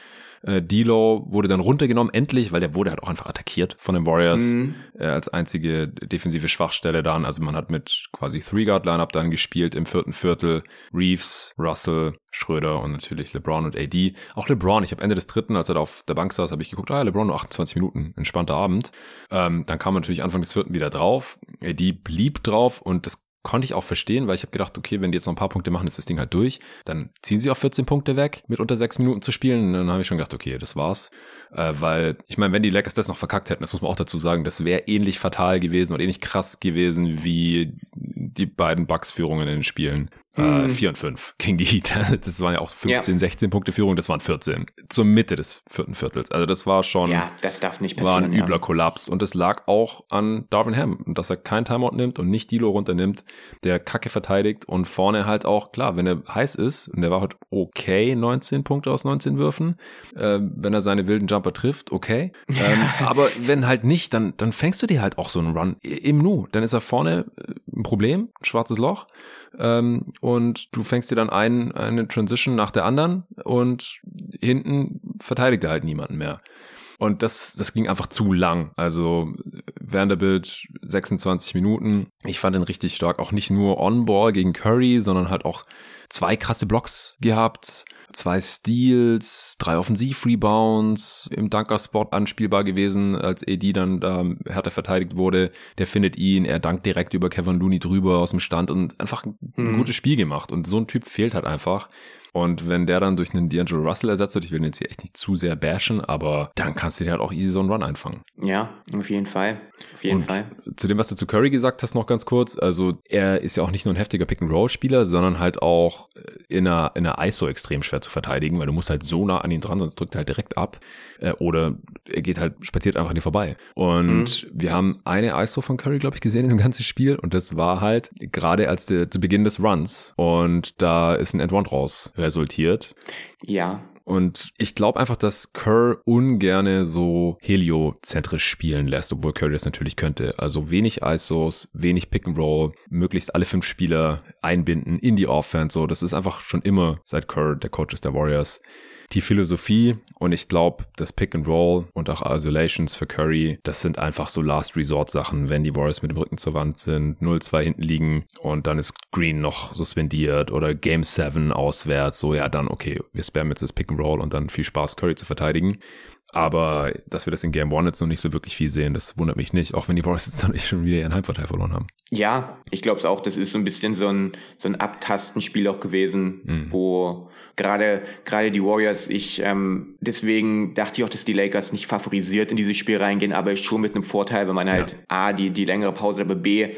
Äh, D'Lo wurde dann runtergenommen, endlich, weil der wurde halt auch einfach attackiert von den Warriors mhm. äh, als einzige defensive Schwachstelle dann. Also man hat mit quasi Three-Guard-Lineup dann gespielt im vierten Viertel. Reeves, Russell, Schröder und natürlich LeBron und AD. Auch LeBron, ich habe Ende des dritten, als er da auf der Bank saß, habe ich geguckt, ah, LeBron nur 28 Minuten, entspannter Abend. Ähm, dann kam natürlich Anfang des vierten wieder drauf. AD blieb drauf und das konnte ich auch verstehen, weil ich habe gedacht, okay, wenn die jetzt noch ein paar Punkte machen, ist das Ding halt durch. Dann ziehen sie auf 14 Punkte weg, mit unter sechs Minuten zu spielen. Und dann habe ich schon gedacht, okay, das war's. Äh, weil, ich meine, wenn die Lakers das noch verkackt hätten, das muss man auch dazu sagen, das wäre ähnlich fatal gewesen und ähnlich krass gewesen wie die beiden Bucks-Führungen in den Spielen. Äh, 4 mhm. und 5 gegen die Heat. Das waren ja auch 15, ja. 16 Punkte Führung, das waren 14. Zur Mitte des vierten Viertels. Also das war schon. Ja, das darf nicht passieren. War ein übler ja. Kollaps. Und es lag auch an Darvin Ham, dass er kein Timeout nimmt und nicht Dilo runternimmt, der Kacke verteidigt und vorne halt auch, klar, wenn er heiß ist, und der war halt okay, 19 Punkte aus 19 Würfen, äh, wenn er seine wilden Jumper trifft, okay. Ähm, aber wenn halt nicht, dann, dann fängst du dir halt auch so einen Run im Nu. Dann ist er vorne äh, ein Problem, ein schwarzes Loch. Ähm, und du fängst dir dann ein, eine Transition nach der anderen und hinten verteidigt er halt niemanden mehr. Und das, das ging einfach zu lang. Also Vanderbilt 26 Minuten. Ich fand ihn richtig stark. Auch nicht nur On-Ball gegen Curry, sondern halt auch zwei krasse Blocks gehabt zwei Steals, drei Offensiv-Rebounds, im Dunker-Spot anspielbar gewesen, als AD dann da härter verteidigt wurde. Der findet ihn, er dankt direkt über Kevin Looney drüber aus dem Stand und einfach ein mhm. gutes Spiel gemacht. Und so ein Typ fehlt halt einfach. Und wenn der dann durch einen D'Angelo Russell ersetzt wird, ich will ihn jetzt hier echt nicht zu sehr bashen, aber dann kannst du dir halt auch easy so einen Run einfangen. Ja, auf jeden Fall. Auf jeden und Fall. Zu dem, was du zu Curry gesagt hast, noch ganz kurz. Also er ist ja auch nicht nur ein heftiger Pick-and-Roll-Spieler, sondern halt auch in einer, in einer ISO extrem schwer zu verteidigen, weil du musst halt so nah an ihn dran, sonst drückt er halt direkt ab. Äh, oder er geht halt, spaziert einfach an dir vorbei. Und mhm. wir haben eine ISO von Curry, glaube ich, gesehen in dem ganzen Spiel. Und das war halt gerade als der, zu Beginn des Runs. Und da ist ein End-One raus resultiert. Ja. Und ich glaube einfach, dass Kerr ungerne so heliozentrisch spielen lässt, obwohl Curry das natürlich könnte. Also wenig ISOs, wenig Pick and Roll, möglichst alle fünf Spieler einbinden in die Offense. So, das ist einfach schon immer seit Kerr der Coach ist der Warriors die Philosophie und ich glaube, das Pick and Roll und auch Isolations für Curry, das sind einfach so Last Resort Sachen, wenn die Warriors mit dem Rücken zur Wand sind, 0-2 hinten liegen und dann ist Green noch suspendiert oder Game 7 auswärts, so ja, dann okay, wir spammen jetzt das Pick and Roll und dann viel Spaß Curry zu verteidigen. Aber dass wir das in Game One jetzt noch nicht so wirklich viel sehen, das wundert mich nicht, auch wenn die Warriors jetzt dann nicht schon wieder ihren Heimvorteil verloren haben. Ja, ich glaube es auch. Das ist so ein bisschen so ein, so ein Abtastenspiel auch gewesen, mhm. wo gerade gerade die Warriors, ich ähm, deswegen dachte ich auch, dass die Lakers nicht favorisiert in dieses Spiel reingehen, aber schon mit einem Vorteil, wenn man halt ja. A, die, die längere Pause, aber B,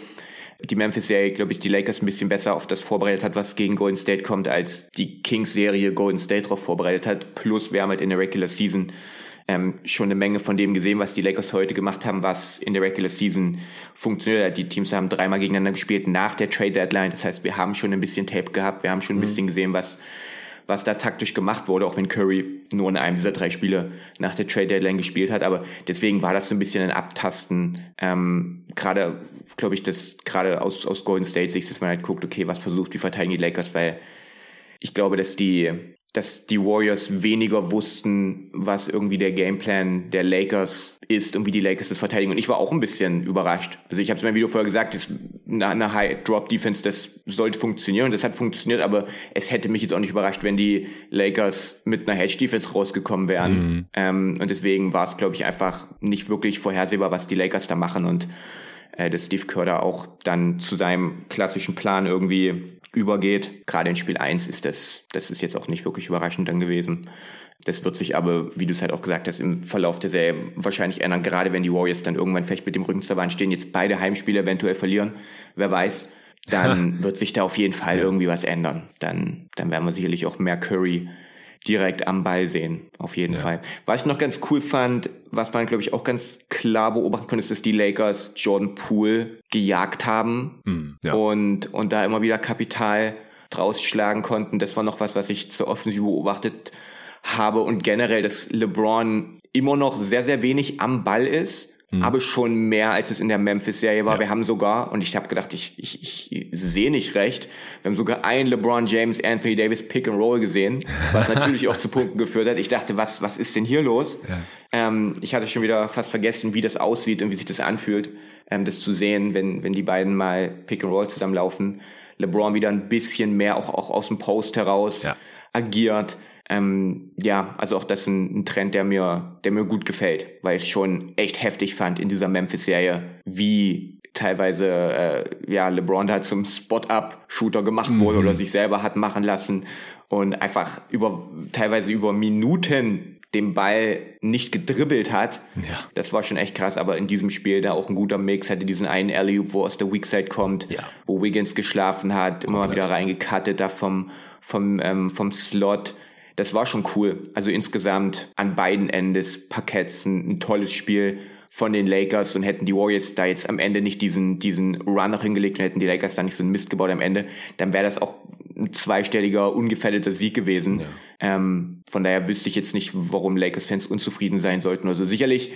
die Memphis-Serie, glaube ich, die Lakers ein bisschen besser auf das vorbereitet hat, was gegen Golden State kommt, als die Kings-Serie Golden State darauf vorbereitet hat. Plus wir haben halt in der Regular Season ähm, schon eine Menge von dem gesehen, was die Lakers heute gemacht haben, was in der Regular Season funktioniert hat. Die Teams haben dreimal gegeneinander gespielt nach der Trade Deadline. Das heißt, wir haben schon ein bisschen Tape gehabt, wir haben schon ein mhm. bisschen gesehen, was was da taktisch gemacht wurde, auch wenn Curry nur in einem dieser drei Spiele nach der Trade Deadline gespielt hat. Aber deswegen war das so ein bisschen ein Abtasten. Ähm, gerade, glaube ich, das gerade aus, aus Golden State Sicht, dass man halt guckt, okay, was versucht, wie verteidigen die Lakers, weil ich glaube, dass die dass die Warriors weniger wussten, was irgendwie der Gameplan der Lakers ist und wie die Lakers das verteidigen. Und ich war auch ein bisschen überrascht. Also ich habe es in meinem Video vorher gesagt, das, eine High-Drop-Defense, das sollte funktionieren und das hat funktioniert, aber es hätte mich jetzt auch nicht überrascht, wenn die Lakers mit einer Hedge-Defense rausgekommen wären. Mhm. Ähm, und deswegen war es, glaube ich, einfach nicht wirklich vorhersehbar, was die Lakers da machen und äh, dass Steve Kerr da auch dann zu seinem klassischen Plan irgendwie übergeht. Gerade in Spiel 1 ist das, das ist jetzt auch nicht wirklich überraschend dann gewesen. Das wird sich aber, wie du es halt auch gesagt hast, im Verlauf der Serie wahrscheinlich ändern, gerade wenn die Warriors dann irgendwann vielleicht mit dem Rücken zur Wand stehen, jetzt beide Heimspiele eventuell verlieren, wer weiß, dann wird sich da auf jeden Fall irgendwie was ändern. Dann, dann werden wir sicherlich auch mehr Curry direkt am Ball sehen, auf jeden ja. Fall. Was ich noch ganz cool fand, was man, glaube ich, auch ganz klar beobachten konnte, ist, dass die Lakers Jordan Poole gejagt haben mm, ja. und, und da immer wieder Kapital draus schlagen konnten. Das war noch was, was ich zur Offensive beobachtet habe und generell, dass LeBron immer noch sehr, sehr wenig am Ball ist mhm. aber schon mehr, als es in der Memphis-Serie war. Ja. Wir haben sogar, und ich habe gedacht, ich, ich, ich sehe nicht recht, wir haben sogar ein LeBron James, Anthony Davis Pick and Roll gesehen, was natürlich auch zu Punkten geführt hat. Ich dachte, was, was ist denn hier los? Ja. Ähm, ich hatte schon wieder fast vergessen, wie das aussieht und wie sich das anfühlt, ähm, das zu sehen, wenn, wenn die beiden mal Pick and Roll zusammenlaufen. LeBron wieder ein bisschen mehr auch, auch aus dem Post heraus ja. Agiert. Ähm, ja, also auch das ist ein, ein, Trend, der mir, der mir gut gefällt, weil ich schon echt heftig fand in dieser Memphis-Serie, wie teilweise äh, ja LeBron da zum Spot-up-Shooter gemacht mhm. wurde oder sich selber hat machen lassen und einfach über teilweise über Minuten den Ball nicht gedribbelt hat. Ja. Das war schon echt krass, aber in diesem Spiel da auch ein guter Mix, hatte diesen einen alley wo aus der Weakside kommt, ja. wo Wiggins geschlafen hat, immer mal wieder reingekattet da vom, vom, ähm, vom Slot das war schon cool. Also insgesamt an beiden Enden des Parketts ein, ein tolles Spiel von den Lakers und hätten die Warriors da jetzt am Ende nicht diesen, diesen Run noch hingelegt und hätten die Lakers da nicht so einen Mist gebaut am Ende, dann wäre das auch ein zweistelliger, ungefährdeter Sieg gewesen. Ja. Ähm, von daher wüsste ich jetzt nicht, warum Lakers-Fans unzufrieden sein sollten. Also sicherlich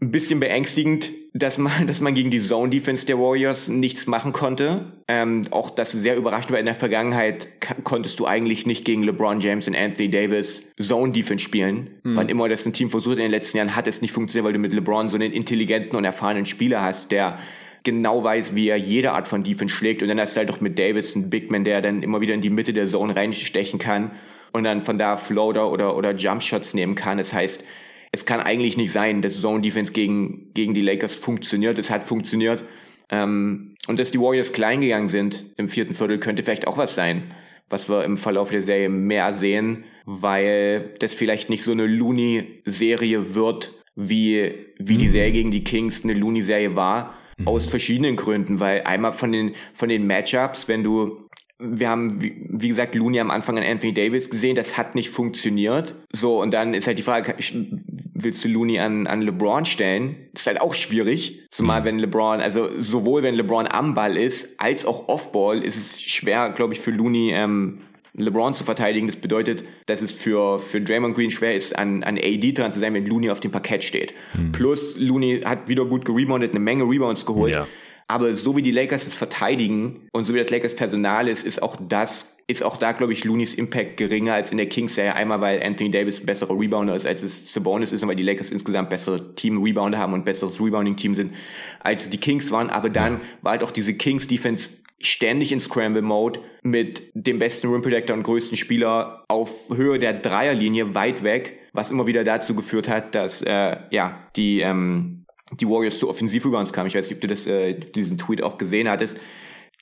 ein bisschen beängstigend, dass man, dass man gegen die Zone Defense der Warriors nichts machen konnte. Ähm, auch das sehr überrascht war. In der Vergangenheit konntest du eigentlich nicht gegen LeBron James und Anthony Davis Zone Defense spielen. Mhm. Wann immer das ein Team versucht in den letzten Jahren, hat es nicht funktioniert, weil du mit LeBron so einen intelligenten und erfahrenen Spieler hast, der genau weiß, wie er jede Art von Defense schlägt. Und dann hast du halt doch mit Davis einen Big Man, der dann immer wieder in die Mitte der Zone reinstechen kann und dann von da Floater oder, oder Jump Shots nehmen kann. Das heißt, es kann eigentlich nicht sein, dass Zone Defense gegen, gegen die Lakers funktioniert. Es hat funktioniert. Ähm, und dass die Warriors klein gegangen sind im vierten Viertel, könnte vielleicht auch was sein, was wir im Verlauf der Serie mehr sehen, weil das vielleicht nicht so eine Looney-Serie wird, wie, wie die mhm. Serie gegen die Kings eine Looney-Serie war. Mhm. Aus verschiedenen Gründen, weil einmal von den, von den Matchups, wenn du wir haben, wie, wie, gesagt, Looney am Anfang an Anthony Davis gesehen, das hat nicht funktioniert. So, und dann ist halt die Frage, willst du Looney an, an LeBron stellen? Das ist halt auch schwierig. Zumal mhm. wenn LeBron, also sowohl wenn LeBron am Ball ist, als auch off-Ball, ist es schwer, glaube ich, für Looney ähm, LeBron zu verteidigen. Das bedeutet, dass es für, für Draymond Green schwer ist, an, an AD dran zu sein, wenn Looney auf dem Parkett steht. Mhm. Plus, Looney hat wieder gut gereboundet, eine Menge Rebounds geholt. Ja. Aber so wie die Lakers es verteidigen und so wie das Lakers Personal ist, ist auch das, ist auch da, glaube ich, Looney's Impact geringer als in der Kings-Serie. Einmal, weil Anthony Davis ein besserer Rebounder ist, als es Sabonis ist und weil die Lakers insgesamt bessere Team-Rebounder haben und besseres Rebounding-Team sind, als die Kings waren. Aber dann war halt auch diese Kings-Defense ständig in Scramble-Mode mit dem besten Rim Protector und größten Spieler auf Höhe der Dreierlinie weit weg was immer wieder dazu geführt hat, dass äh, ja die ähm, die Warriors zu Offensiv-Rebounds kamen. Ich weiß nicht, ob du das, äh, diesen Tweet auch gesehen hattest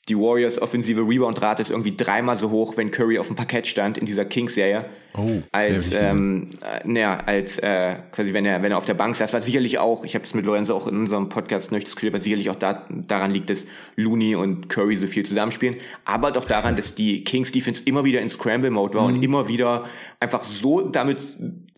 die Warriors offensive Rebound-Rate ist irgendwie dreimal so hoch, wenn Curry auf dem Parkett stand in dieser Kings-Serie. Oh, als ähm, äh, naja, als äh, quasi wenn er wenn er auf der Bank saß, was sicherlich auch, ich habe das mit Lorenzo auch in unserem Podcast noch diskutiert, was sicherlich auch da, daran liegt, dass Looney und Curry so viel zusammenspielen, aber doch daran, dass die Kings Defense immer wieder in Scramble Mode war mhm. und immer wieder einfach so damit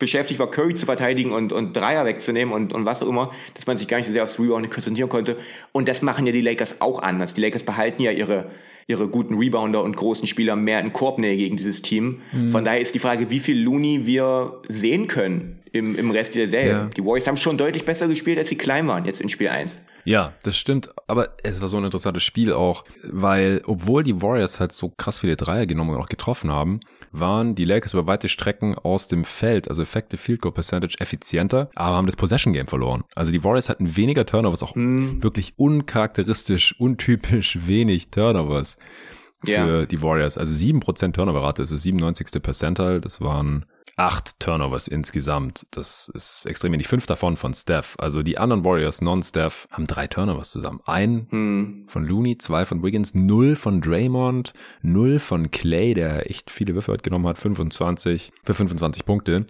beschäftigt war, Curry zu verteidigen und und Dreier wegzunehmen und und was auch immer, dass man sich gar nicht so sehr aufs Rebound konzentrieren konnte. Und das machen ja die Lakers auch anders. Die Lakers behalten ja ihre ihre guten Rebounder und großen Spieler mehr in Korbnähe gegen dieses Team. Mhm. Von daher ist die Frage, wie viel Looney wir sehen können im, im Rest der Serie. Ja. Die Warriors haben schon deutlich besser gespielt, als sie klein waren jetzt in Spiel 1. Ja, das stimmt. Aber es war so ein interessantes Spiel auch, weil obwohl die Warriors halt so krass viele Dreier genommen und auch getroffen haben, waren die Lakers über weite Strecken aus dem Feld, also Effective Field Goal Percentage, effizienter, aber haben das Possession Game verloren. Also die Warriors hatten weniger Turnovers, auch mm. wirklich uncharakteristisch, untypisch wenig Turnovers für yeah. die Warriors. Also 7% Turnover-Rate, das ist das 97. Percentile, das waren acht Turnovers insgesamt. Das ist extrem wenig. Fünf davon von Steph. Also die anderen Warriors, non-Steph, haben drei Turnovers zusammen. Ein hm. von Looney, zwei von Wiggins, null von Draymond, null von Clay, der echt viele Würfe heute genommen hat, 25 für 25 Punkte.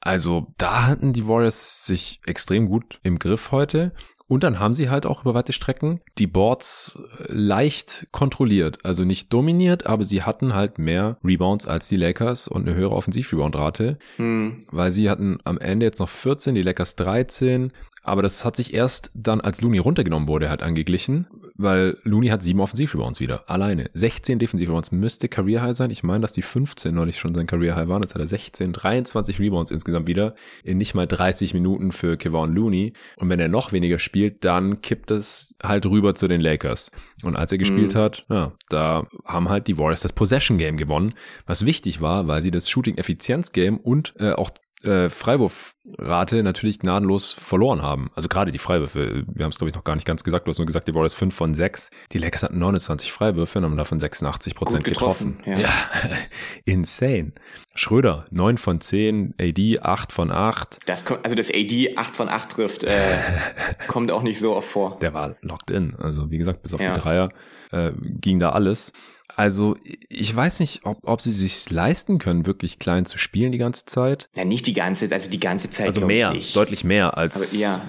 Also da hatten die Warriors sich extrem gut im Griff heute. Und dann haben sie halt auch über weite Strecken die Boards äh, leicht kontrolliert. Also nicht dominiert, aber sie hatten halt mehr Rebounds als die Lakers und eine höhere Offensiv-Rebound-Rate. Hm. Weil sie hatten am Ende jetzt noch 14, die Lakers 13. Aber das hat sich erst dann, als Looney runtergenommen wurde, halt angeglichen, weil Looney hat sieben Offensivrebounds wieder, alleine. 16 Defensivrebounds müsste Career High sein. Ich meine, dass die 15 neulich schon sein Career High waren. Jetzt hat er 16, 23 Rebounds insgesamt wieder in nicht mal 30 Minuten für Kevon Looney. Und wenn er noch weniger spielt, dann kippt es halt rüber zu den Lakers. Und als er gespielt mhm. hat, ja, da haben halt die Warriors das Possession Game gewonnen, was wichtig war, weil sie das Shooting Effizienz Game und äh, auch äh, Freiwurfrate natürlich gnadenlos verloren haben. Also gerade die Freiwürfe. Wir haben es, glaube ich, noch gar nicht ganz gesagt. Du hast nur gesagt, die Warriors 5 von 6. Die Lakers hatten 29 Freiwürfe und haben davon 86 Prozent getroffen. getroffen. Ja, ja. insane. Schröder 9 von 10, AD 8 von 8. Das kommt, also das AD 8 von 8 trifft, äh, kommt auch nicht so oft vor. Der war locked in. Also wie gesagt, bis auf ja. die Dreier äh, ging da alles. Also ich weiß nicht, ob, ob sie sich leisten können, wirklich klein zu spielen die ganze Zeit. Ja, nicht die ganze, Zeit, also die ganze Zeit. Also mehr, deutlich mehr als Aber, ja,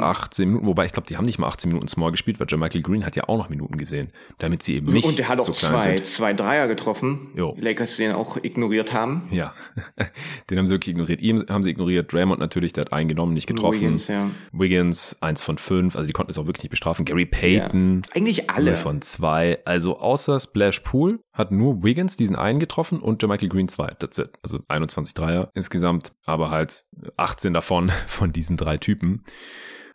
18 Minuten. Wobei ich glaube, die haben nicht mal 18 Minuten Small gespielt, weil John Michael Green hat ja auch noch Minuten gesehen, damit sie eben nicht Und der hat auch so zwei, zwei Dreier getroffen. Jo. Die Lakers den auch ignoriert haben. Ja, den haben sie wirklich ignoriert. Ihm haben sie ignoriert. Draymond natürlich, der hat eingenommen, nicht getroffen. Wiggins, ja. Wiggins, eins von fünf. Also die konnten es auch wirklich nicht bestrafen. Gary Payton. Ja. Eigentlich alle. von zwei. Also außer Splash Pool hat nur Wiggins diesen einen getroffen und Michael Green zwei. That's it. Also 21 Dreier insgesamt, aber halt 18 davon von diesen drei Typen.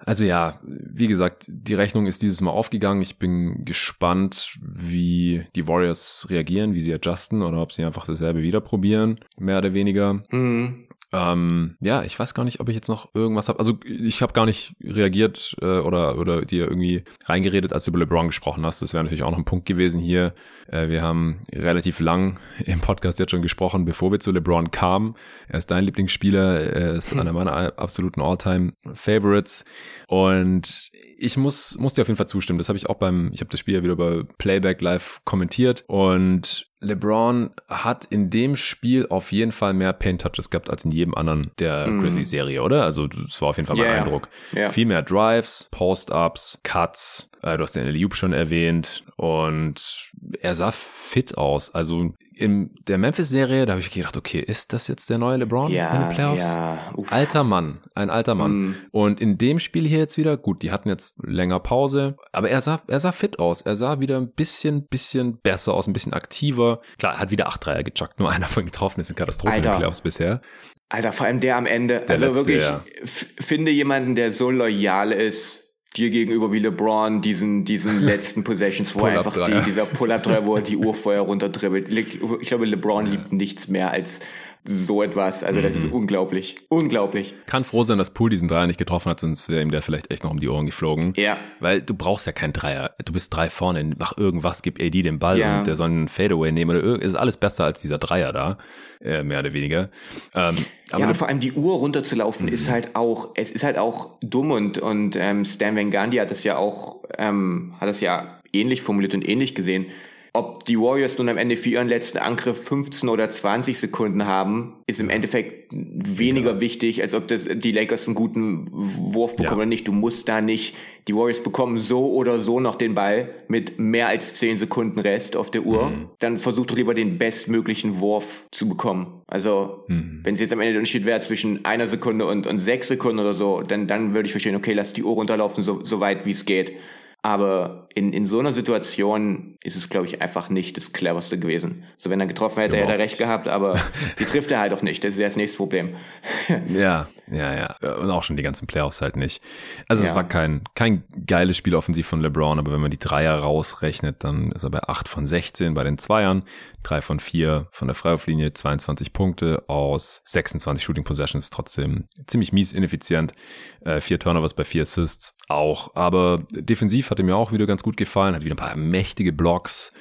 Also ja, wie gesagt, die Rechnung ist dieses Mal aufgegangen. Ich bin gespannt, wie die Warriors reagieren, wie sie adjusten oder ob sie einfach dasselbe wieder probieren, mehr oder weniger. Mhm. Ähm, ja, ich weiß gar nicht, ob ich jetzt noch irgendwas habe. Also ich habe gar nicht reagiert äh, oder oder dir irgendwie reingeredet, als du über LeBron gesprochen hast. Das wäre natürlich auch noch ein Punkt gewesen hier. Äh, wir haben relativ lang im Podcast jetzt schon gesprochen, bevor wir zu LeBron kamen. Er ist dein Lieblingsspieler, er ist einer meiner absoluten All-Time Favorites. Und ich muss, muss dir auf jeden Fall zustimmen. Das habe ich auch beim, ich habe das Spiel ja wieder bei Playback Live kommentiert und LeBron hat in dem Spiel auf jeden Fall mehr Paint-Touches gehabt als in jedem anderen der mm. Grizzlies-Serie, oder? Also das war auf jeden Fall mein yeah. Eindruck. Yeah. Viel mehr Drives, Post-Ups, Cuts, äh, du hast den Eliup schon erwähnt und er sah fit aus. Also in der Memphis-Serie, da habe ich gedacht, okay, ist das jetzt der neue LeBron ja, in den Playoffs? Ja. Alter Mann, ein alter Mann. Mm. Und in dem Spiel hier jetzt wieder, gut, die hatten jetzt länger Pause, aber er sah, er sah fit aus. Er sah wieder ein bisschen, bisschen besser aus, ein bisschen aktiver. Klar, er hat wieder acht Dreier gechuckt, nur einer von getroffen, ist eine Katastrophe Alter. in den Playoffs bisher. Alter, vor allem der am Ende. Der also letzte, wirklich, ja. finde jemanden, der so loyal ist dir gegenüber wie LeBron diesen, diesen letzten Possessions, wo er einfach die, dieser Pull-Up-Dreier, wo er die Uhr vorher runterdribbelt. Ich glaube, LeBron ja. liebt nichts mehr als, so etwas. Also das mhm. ist unglaublich. Unglaublich. Kann froh sein, dass Poole diesen Dreier nicht getroffen hat, sonst wäre ihm der vielleicht echt noch um die Ohren geflogen. Ja. Weil du brauchst ja keinen Dreier. Du bist drei vorne, mach irgendwas, gib AD den Ball ja. und der soll einen Fadeaway nehmen. Oder ist alles besser als dieser Dreier da, äh, mehr oder weniger. Ähm, ja, und vor allem die Uhr runterzulaufen ist mhm. halt auch, es ist halt auch dumm und, und ähm, Stan Van Gundy hat das ja auch, ähm, hat das ja ähnlich formuliert und ähnlich gesehen ob die Warriors nun am Ende für ihren letzten Angriff 15 oder 20 Sekunden haben, ist im Endeffekt weniger ja. wichtig, als ob das, die Lakers einen guten Wurf bekommen ja. oder nicht. Du musst da nicht, die Warriors bekommen so oder so noch den Ball mit mehr als 10 Sekunden Rest auf der Uhr. Mhm. Dann versuch doch lieber den bestmöglichen Wurf zu bekommen. Also, mhm. wenn es jetzt am Ende der Unterschied wäre zwischen einer Sekunde und, und sechs Sekunden oder so, dann, dann würde ich verstehen, okay, lass die Uhr runterlaufen, so, so weit wie es geht. Aber in, in so einer Situation ist es, glaube ich, einfach nicht das cleverste gewesen. So, wenn er getroffen hätte, Überhaupt. hätte er recht gehabt, aber die trifft er halt auch nicht. Das ist ja das nächste Problem. ja, ja, ja. Und auch schon die ganzen Playoffs halt nicht. Also ja. es war kein, kein geiles Spiel offensiv von LeBron, aber wenn man die Dreier rausrechnet, dann ist er bei 8 von 16 bei den Zweiern, 3 von 4 von der Freiwurflinie, 22 Punkte aus 26 Shooting Possessions, trotzdem ziemlich mies ineffizient. Äh, vier Turnovers bei vier Assists auch. Aber defensiv hat er mir auch wieder ganz gut gefallen, hat wieder ein paar mächtige Blocks.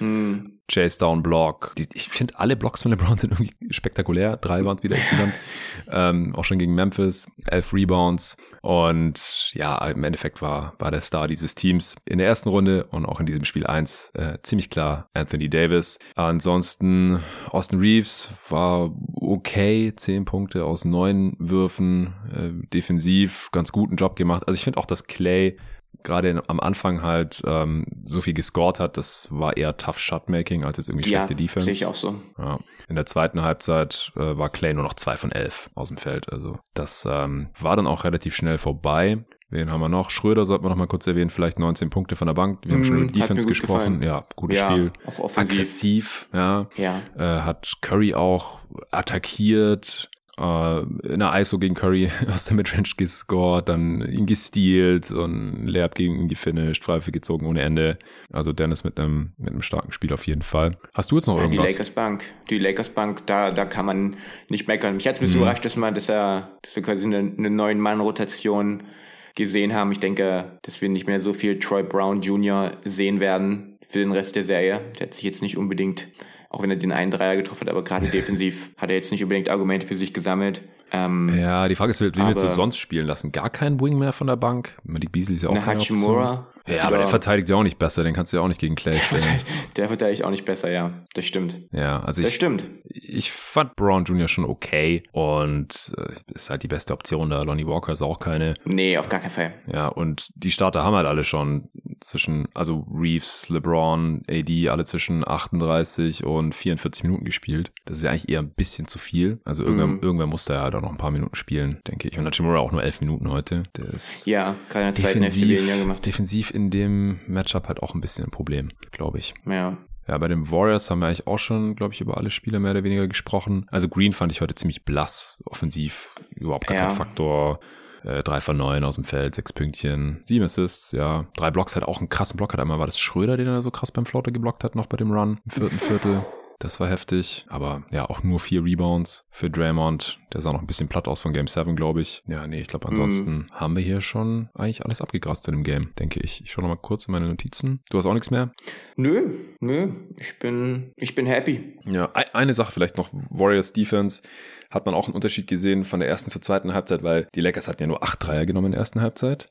Mhm. Chase Down Block. Die, ich finde, alle Blocks von LeBron sind irgendwie spektakulär. Drei waren wieder insgesamt. ähm, auch schon gegen Memphis. Elf Rebounds. Und ja, im Endeffekt war, war der Star dieses Teams in der ersten Runde und auch in diesem Spiel eins äh, ziemlich klar Anthony Davis. Ansonsten Austin Reeves war okay. Zehn Punkte aus neun Würfen. Äh, defensiv ganz guten Job gemacht. Also ich finde auch, dass Clay gerade am Anfang halt ähm, so viel gescored hat, das war eher tough Shotmaking als jetzt irgendwie schlechte ja, Defense. sehe ich auch so. Ja. In der zweiten Halbzeit äh, war Clay nur noch zwei von elf aus dem Feld. Also das ähm, war dann auch relativ schnell vorbei. Wen haben wir noch? Schröder sollten wir noch mal kurz erwähnen, vielleicht 19 Punkte von der Bank. Wir haben schon mm, über Defense gesprochen. Gefallen. Ja, gutes ja, Spiel. Auch offensiv. Aggressiv, ja. ja. Äh, hat Curry auch attackiert, äh, in der ISO gegen Curry aus der Midrange gescored, dann ihn gestealt und Layup gegen ihn gefinisht, Pfeife gezogen ohne Ende. Also Dennis mit einem, mit einem starken Spiel auf jeden Fall. Hast du jetzt noch ja, irgendwas? Die Lakers Bank, die Lakers Bank, da, da kann man nicht meckern. Mich hat es ein bisschen mhm. überrascht, dass man, dass er, dass wir quasi eine, eine neuen Mann-Rotation gesehen haben. Ich denke, dass wir nicht mehr so viel Troy Brown Jr. sehen werden für den Rest der Serie. Der hat sich jetzt nicht unbedingt auch wenn er den einen Dreier getroffen hat, aber gerade defensiv hat er jetzt nicht unbedingt Argumente für sich gesammelt. Ähm, ja, die Frage ist, wie willst du sonst spielen lassen? Gar keinen Wing mehr von der Bank? Die Beasley ist ja auch eine Hachimura. Ja, aber der verteidigt ja auch nicht besser, den kannst du ja auch nicht gegen Clay stellen. Der verteidigt auch nicht besser, ja. Das stimmt. Ja, also ich. Das stimmt. Ich fand Braun Jr. schon okay und äh, ist halt die beste Option da. Lonnie Walker ist auch keine. Nee, auf gar keinen Fall. Ja, und die Starter haben halt alle schon zwischen, also Reeves, LeBron, AD, alle zwischen 38 und 44 Minuten gespielt. Das ist ja eigentlich eher ein bisschen zu viel. Also irgendwer, mm. irgendwer muss da ja halt auch noch ein paar Minuten spielen, denke ich. Und Hachimura auch nur 11 Minuten heute. Der ist ja, der zweiten Hälfte weniger gemacht. Defensiv in dem Matchup halt auch ein bisschen ein Problem, glaube ich. Ja. Ja, bei den Warriors haben wir eigentlich auch schon, glaube ich, über alle Spieler mehr oder weniger gesprochen. Also Green fand ich heute ziemlich blass, offensiv, überhaupt gar ja. kein Faktor. Äh, drei von neun aus dem Feld, sechs Pünktchen, sieben Assists, ja. Drei Blocks hat auch einen krassen Block. Hat einmal war das Schröder, den er so krass beim Floater geblockt hat, noch bei dem Run im vierten Viertel. Das war heftig. Aber ja, auch nur vier Rebounds für Draymond. Der sah noch ein bisschen platt aus von Game 7, glaube ich. Ja, nee, ich glaube, ansonsten mm. haben wir hier schon eigentlich alles abgegrast in dem Game, denke ich. Ich schaue noch mal kurz in meine Notizen. Du hast auch nichts mehr? Nö, nö. Ich bin, ich bin happy. Ja, eine Sache vielleicht noch. Warriors Defense hat man auch einen Unterschied gesehen von der ersten zur zweiten Halbzeit, weil die Lakers hatten ja nur acht Dreier genommen in der ersten Halbzeit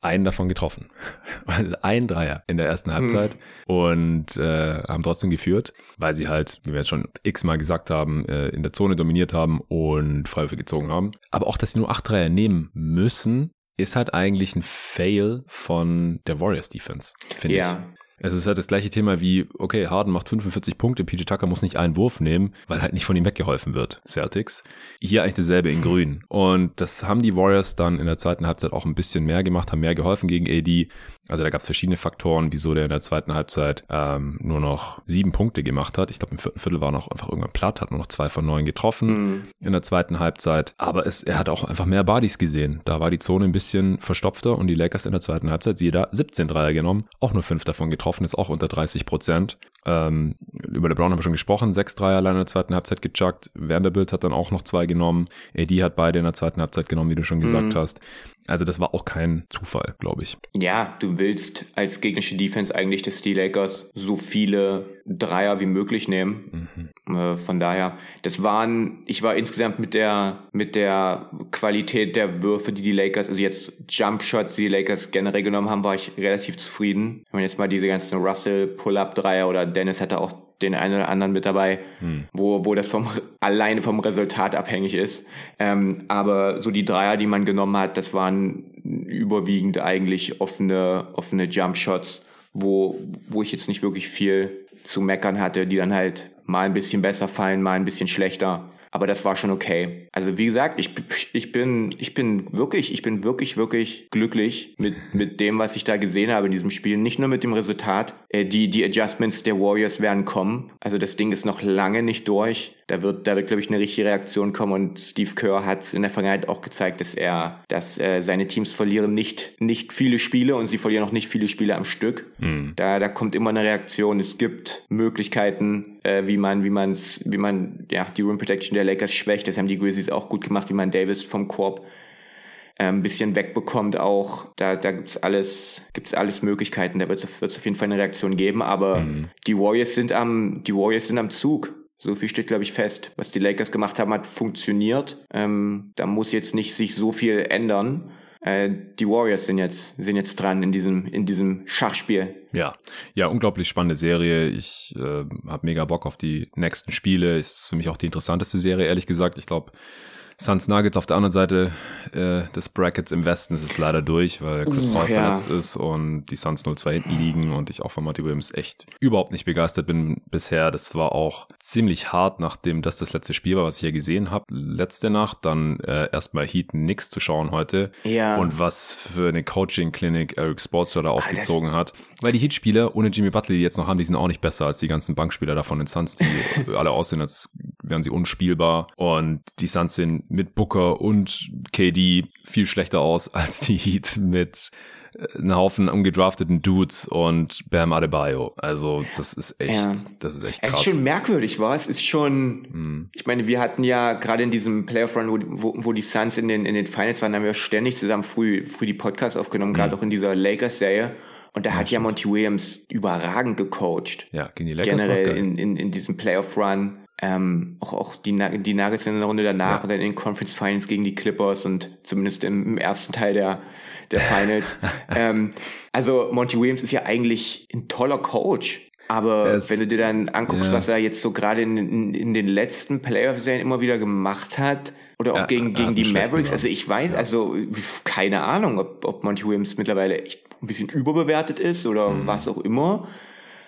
einen davon getroffen. Also ein Dreier in der ersten Halbzeit mhm. und äh, haben trotzdem geführt, weil sie halt, wie wir jetzt schon x-mal gesagt haben, äh, in der Zone dominiert haben und Freiwürfe gezogen haben. Aber auch, dass sie nur acht Dreier nehmen müssen, ist halt eigentlich ein Fail von der Warriors Defense, finde ja. ich. Es ist halt das gleiche Thema wie, okay, Harden macht 45 Punkte, PJ Tucker muss nicht einen Wurf nehmen, weil halt nicht von ihm weggeholfen wird. Celtics. Hier eigentlich dasselbe in grün. Und das haben die Warriors dann in der zweiten Halbzeit auch ein bisschen mehr gemacht, haben mehr geholfen gegen AD. Also da gab es verschiedene Faktoren, wieso der in der zweiten Halbzeit ähm, nur noch sieben Punkte gemacht hat. Ich glaube, im vierten Viertel war noch einfach irgendwann platt, hat nur noch zwei von neun getroffen mhm. in der zweiten Halbzeit. Aber es, er hat auch einfach mehr Bodies gesehen. Da war die Zone ein bisschen verstopfter und die Lakers in der zweiten Halbzeit, jeder 17 Dreier genommen, auch nur fünf davon getroffen, ist auch unter 30 Prozent. Ähm, über LeBron haben wir schon gesprochen, sechs Dreier allein in der zweiten Halbzeit gechuckt. Vanderbilt hat dann auch noch zwei genommen. AD hat beide in der zweiten Halbzeit genommen, wie du schon gesagt mhm. hast. Also das war auch kein Zufall, glaube ich. Ja, du willst als gegnerische Defense eigentlich, dass die Lakers so viele Dreier wie möglich nehmen. Mhm. Äh, von daher, das waren, ich war insgesamt mit der mit der Qualität der Würfe, die die Lakers, also jetzt Jump Shots, die die Lakers generell genommen haben, war ich relativ zufrieden. Wenn man jetzt mal diese ganzen Russell Pull-up Dreier oder Dennis hatte auch den einen oder anderen mit dabei, hm. wo, wo das vom, alleine vom Resultat abhängig ist. Ähm, aber so die Dreier, die man genommen hat, das waren überwiegend eigentlich offene, offene Jump Shots, wo, wo ich jetzt nicht wirklich viel zu meckern hatte, die dann halt mal ein bisschen besser fallen, mal ein bisschen schlechter. Aber das war schon okay. Also wie gesagt, ich, ich bin, ich bin wirklich, ich bin wirklich, wirklich glücklich mit, mit dem, was ich da gesehen habe in diesem Spiel. Nicht nur mit dem Resultat. Äh, die, die Adjustments der Warriors werden kommen. Also das Ding ist noch lange nicht durch. Da wird, da wird, glaube ich, eine richtige Reaktion kommen und Steve Kerr hat in der Vergangenheit auch gezeigt, dass er, dass äh, seine Teams verlieren nicht, nicht viele Spiele und sie verlieren auch nicht viele Spiele am Stück. Mhm. Da, da kommt immer eine Reaktion. Es gibt Möglichkeiten, äh, wie man, wie man's, wie man, ja, die Rim Protection der Lakers schwächt. Das haben die Grizzlies auch gut gemacht, wie man Davis vom Korb äh, ein bisschen wegbekommt auch. Da, da gibt's alles, gibt's alles Möglichkeiten. Da wird es auf jeden Fall eine Reaktion geben. Aber mhm. die Warriors sind am, die Warriors sind am Zug. So viel steht, glaube ich, fest. Was die Lakers gemacht haben, hat funktioniert. Ähm, da muss jetzt nicht sich so viel ändern. Äh, die Warriors sind jetzt, sind jetzt dran in diesem, in diesem Schachspiel. Ja, ja, unglaublich spannende Serie. Ich äh, habe mega Bock auf die nächsten Spiele. Ist für mich auch die interessanteste Serie, ehrlich gesagt. Ich glaube, Suns Nuggets auf der anderen Seite äh, des Brackets im Westen ist es leider durch, weil Chris Paul ja. verletzt ist und die Suns 0-2 hinten liegen und ich auch von Monty Williams echt überhaupt nicht begeistert bin bisher. Das war auch ziemlich hart, nachdem das das letzte Spiel war, was ich hier gesehen habe. Letzte Nacht, dann äh, erstmal Heat nix zu schauen heute. Ja. Und was für eine Coaching-Klinik Eric Sportsler da ah, aufgezogen ah, hat. Weil die Heat-Spieler ohne Jimmy Butler, die jetzt noch haben, die sind auch nicht besser als die ganzen Bankspieler da von den Suns, die alle aussehen, als wären sie unspielbar. Und die Suns sind mit Booker und KD viel schlechter aus als die Heat mit einen Haufen ungedrafteten Dudes und Bam Adebayo. Also das ist echt, ja. das ist echt krass. Es ist schon merkwürdig, war es ist schon. Hm. Ich meine, wir hatten ja gerade in diesem Playoff Run, wo, wo, wo, die Suns in den in den Finals waren, haben wir ständig zusammen früh früh die Podcasts aufgenommen, gerade hm. auch in dieser Lakers Serie. Und da ja, hat stimmt. ja Monty Williams überragend gecoacht. Ja, gegen die Lakers Generell in, in, in diesem Playoff Run. Ähm, auch, auch die, die Nuggets in der Runde danach ja. und dann in den Conference Finals gegen die Clippers und zumindest im, im ersten Teil der, der Finals. ähm, also Monty Williams ist ja eigentlich ein toller Coach. Aber es, wenn du dir dann anguckst, ja. was er jetzt so gerade in, in, in, den letzten Playoff-Serien immer wieder gemacht hat, oder auch ja, gegen, gegen die Mavericks, also ich weiß, also keine Ahnung, ob, ob Monty Williams mittlerweile echt ein bisschen überbewertet ist oder mhm. was auch immer.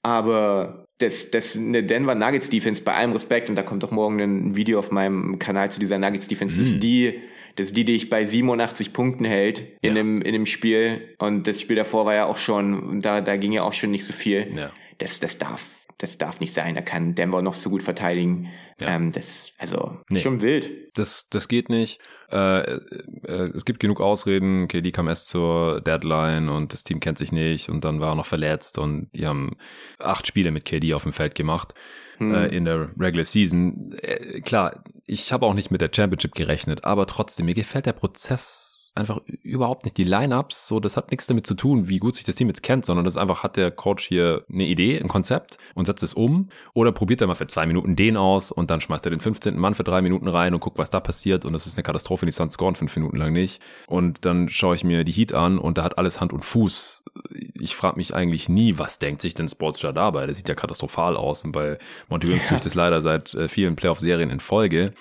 Aber das, das eine Denver Nuggets Defense bei allem Respekt und da kommt doch morgen ein Video auf meinem Kanal zu dieser Nuggets Defense. Mhm. Ist die, das ist die, die ich bei 87 Punkten hält in ja. dem in dem Spiel und das Spiel davor war ja auch schon, da da ging ja auch schon nicht so viel. Ja. Das das darf das darf nicht sein. Da kann Denver noch so gut verteidigen. Ja. Ähm, das, also, nee. schon wild. Das, das geht nicht. Äh, äh, es gibt genug Ausreden. Okay, die kam erst zur Deadline und das Team kennt sich nicht und dann war er noch verletzt und die haben acht Spiele mit KD auf dem Feld gemacht hm. äh, in der Regular Season. Äh, klar, ich habe auch nicht mit der Championship gerechnet, aber trotzdem, mir gefällt der Prozess einfach überhaupt nicht. Die Lineups, so, das hat nichts damit zu tun, wie gut sich das Team jetzt kennt, sondern das einfach hat der Coach hier eine Idee, ein Konzept und setzt es um oder probiert er mal für zwei Minuten den aus und dann schmeißt er den 15. Mann für drei Minuten rein und guckt, was da passiert und das ist eine Katastrophe, die Suns scoren fünf Minuten lang nicht. Und dann schaue ich mir die Heat an und da hat alles Hand und Fuß. Ich frage mich eigentlich nie, was denkt sich denn Sportstar dabei? Das sieht ja katastrophal aus und bei Monty Williams ja. tue ich das leider seit äh, vielen Playoff-Serien in Folge.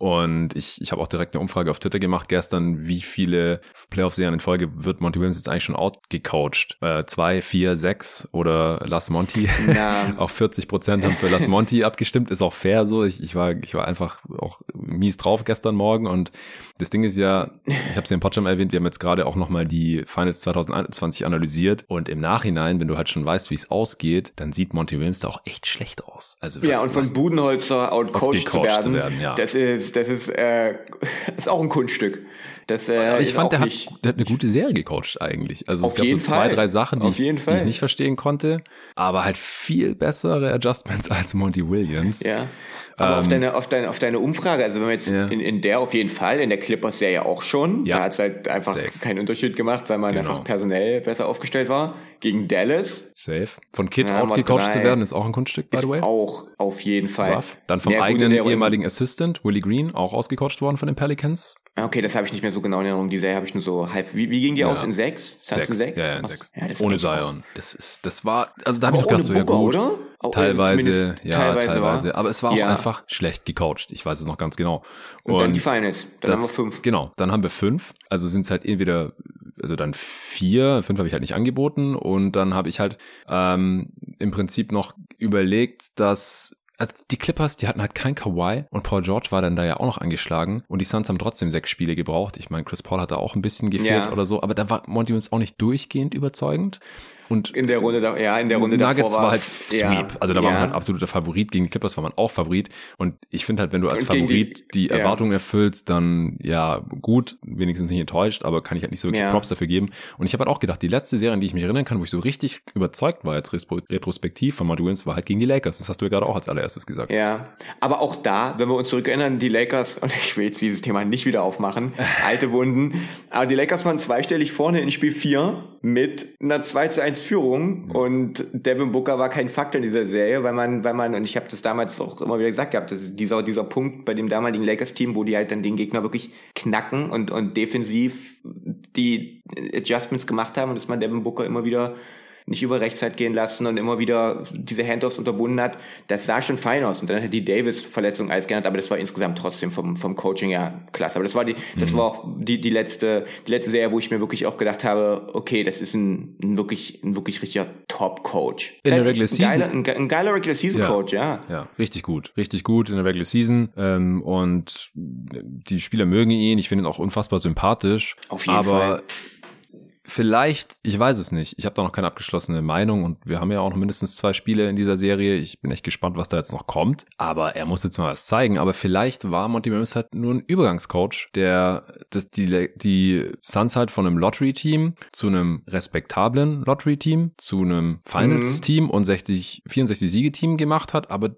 Und ich, ich habe auch direkt eine Umfrage auf Twitter gemacht gestern, wie viele Playoff-Serien in Folge wird Monty Williams jetzt eigentlich schon outgecoacht? Äh, zwei, vier, sechs oder Las Monty? Ja. auch 40 Prozent haben für Las Monty abgestimmt, ist auch fair so. Ich, ich, war, ich war einfach auch mies drauf gestern Morgen und das Ding ist ja, ich habe es ja im Podcast erwähnt, wir haben jetzt gerade auch nochmal die Finals 2021 analysiert und im Nachhinein, wenn du halt schon weißt, wie es ausgeht, dann sieht Monty Williams da auch echt schlecht aus. Also ja, und von Budenholzer outcoached zu werden, zu werden ja. das ist das ist, äh, ist auch ein Kunststück. Das, äh, Aber ich fand, der hat, der hat eine gute Serie gecoacht eigentlich. Also es gab so zwei, Fall. drei Sachen, die ich, die ich nicht verstehen konnte, aber halt viel bessere Adjustments als Monty Williams. Ja. Aber auf, deine, auf, deine, auf deine Umfrage, also wenn wir jetzt Ähm, Ja. in, in der auf jeden Fall, in der Clippers-Serie auch schon, Ja. da hat es halt einfach Safe. keinen Unterschied gemacht, weil man Genau. einfach personell besser aufgestellt war. Gegen Dallas Safe. Von Kid Ja, outgecoacht zu werden, ist auch ein Kunststück, by the way. auch auf jeden Fall. Rough. Dann vom eigenen ehemaligen Assistant, Willie Green, auch ausgecoacht worden von den Pelicans. Okay, das habe ich nicht mehr so genau in Erinnerung. Die Serie habe ich nur so halb. Wie, wie ging die Ja. aus? In sechs? Suns in sechs? Ja, in sechs. Ja, das ohne auch- Zion. Das ist, das war, also da habe ich Auch gedacht, so, ja gut. oder? Auch, Teilweise, ja, teilweise. war. Aber es war auch Ja. einfach schlecht gecoacht. Ich weiß es noch ganz genau. Und, dann die Finals. Dann haben wir fünf. Genau, dann haben wir fünf. Also sind es halt entweder, also dann vier, fünf habe ich halt nicht angeboten und dann habe ich halt ähm, im Prinzip noch überlegt, dass also die Clippers, die hatten halt kein Kawhi und Paul George war dann da ja auch noch angeschlagen und die Suns haben trotzdem sechs Spiele gebraucht. Ich meine, Chris Paul hat da auch ein bisschen gefehlt Ja. oder so, aber da war Monty Williams auch nicht durchgehend überzeugend. Und In der Runde, da, ja, in der Runde Nuggets davor war halt ja, Sweep. Also da war ja. man halt absoluter Favorit. Gegen die Clippers war man auch Favorit. Und ich finde halt, wenn du als Favorit die, die- ja. Erwartungen erfüllst, dann ja gut, wenigstens nicht enttäuscht, aber kann ich halt nicht so wirklich Ja. Props dafür geben. Und ich habe halt auch gedacht, die letzte Serie, an die ich mich erinnern kann, wo ich so richtig überzeugt war, jetzt retro- retrospektiv von Williams, war halt gegen die Lakers. Das hast du ja gerade auch als allererstes gesagt. Ja, aber auch da, wenn wir uns zurückerinnern, die Lakers, und ich will jetzt dieses Thema nicht wieder aufmachen, alte Wunden, aber die Lakers waren zweistellig vorne in Spiel 4 mit einer 2 zu 1 Führung. Und Devin Booker war kein Faktor in dieser Serie, weil man, weil man, und ich habe das damals auch immer wieder gesagt gehabt, das ist dieser, dieser Punkt bei dem damaligen Lakers-Team, wo die halt dann den Gegner wirklich knacken und, und defensiv die Adjustments gemacht haben und dass man Devin Booker immer wieder nicht über Rechtszeit gehen lassen und immer wieder diese Handoffs unterbunden hat, das sah schon fein aus. Und dann hat die Davis-Verletzung alles geändert, aber das war insgesamt trotzdem vom, vom Coaching her klasse. Aber das war die, das war auch die, die letzte, die letzte Serie, wo ich mir wirklich auch gedacht habe, okay, das ist ein, ein wirklich, ein wirklich richtiger Top-Coach. In der Regular Season. Geiler, ein, ein geiler Regular Season-Coach, ja. Ja, richtig gut. Richtig gut in der Regular Season. Ähm, und die Spieler mögen ihn. Ich finde ihn auch unfassbar sympathisch. Auf jeden aber Fall. Vielleicht, ich weiß es nicht. Ich habe da noch keine abgeschlossene Meinung und wir haben ja auch noch mindestens zwei Spiele in dieser Serie. Ich bin echt gespannt, was da jetzt noch kommt. Aber er muss jetzt mal was zeigen. Aber vielleicht war Monty Williams halt nur ein Übergangscoach, der das, die, die Suns halt von einem Lottery-Team zu einem respektablen Lottery-Team, zu einem Finals-Team und 60, 64 Siege-Team gemacht hat, aber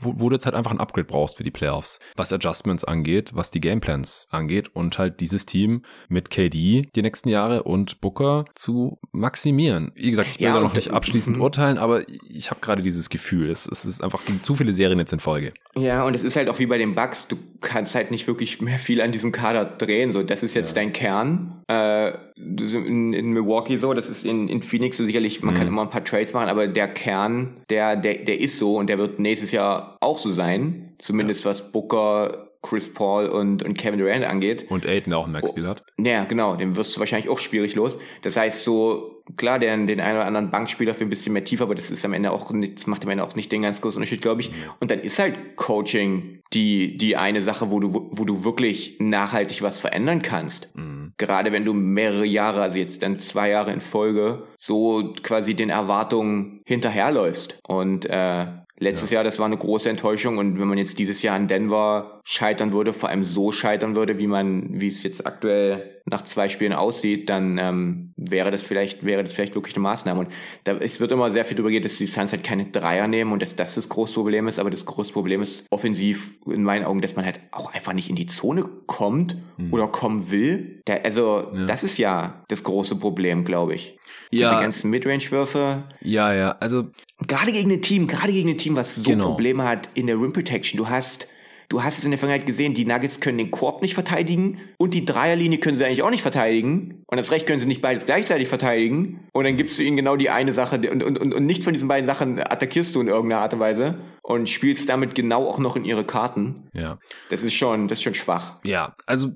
wo, wo du jetzt halt einfach ein Upgrade brauchst für die Playoffs. Was Adjustments angeht, was die Gameplans angeht und halt dieses Team mit KD die nächsten Jahre und Booker zu maximieren. Wie gesagt, ich will Ja, da noch nicht abschließend mhm. urteilen, aber ich habe gerade dieses Gefühl, es, es ist einfach zu viele Serien jetzt in Folge. Ja, und es ist halt auch wie bei den Bucks, du kannst halt nicht wirklich mehr viel an diesem Kader drehen. So, das ist jetzt dein Kern. Äh, in, in Milwaukee so, das ist in, in Phoenix so sicherlich, man kann immer ein paar Trades machen, aber der Kern, der, der, der ist so und der wird nächstes Jahr auch so sein. Zumindest was Booker, Chris Paul und, und Kevin Durant angeht. Und Aiden, auch einen Max-Deal hat. Ja, genau, den wirst du wahrscheinlich auch schwierig los. Das heißt, so, klar, den, den einen oder anderen Bankspieler für ein bisschen mehr tief, aber das ist am Ende auch nicht, das macht am Ende auch nicht den ganz großen Unterschied, glaube ich. Und dann ist halt Coaching die, die eine Sache, wo du, wo du wirklich nachhaltig was verändern kannst. Gerade wenn du mehrere Jahre, also jetzt dann zwei Jahre in Folge, so quasi den Erwartungen hinterherläufst. Und äh, Letztes Jahr, das war eine große Enttäuschung und wenn man jetzt dieses Jahr in Denver scheitern würde, vor allem so scheitern würde, wie man, wie es jetzt aktuell nach zwei Spielen aussieht, dann ähm, wäre das vielleicht, wäre das vielleicht wirklich eine Maßnahme. Und da, es wird immer sehr viel darüber geht, dass die Suns halt keine Dreier nehmen und dass das das große Problem ist, aber das große Problem ist offensiv in meinen Augen, dass man halt auch einfach nicht in die Zone kommt oder kommen will. Da, also das ist ja das große Problem, glaube ich. Ja. Diese ganzen Midrange-Würfe, Ja, ja, also Gerade gegen ein Team, gerade gegen ein Team, was so Genau. Probleme hat in der Rim Protection. Du hast, du hast es in der Vergangenheit gesehen, die Nuggets können den Korb nicht verteidigen und die Dreierlinie können sie eigentlich auch nicht verteidigen. Und das Recht können sie nicht beides gleichzeitig verteidigen. Und dann gibst du ihnen genau die eine Sache und, und, und, und nicht von diesen beiden Sachen attackierst du in irgendeiner Art und Weise und spielst damit genau auch noch in ihre Karten. ja. Das ist schon, das ist schon schwach. Ja, also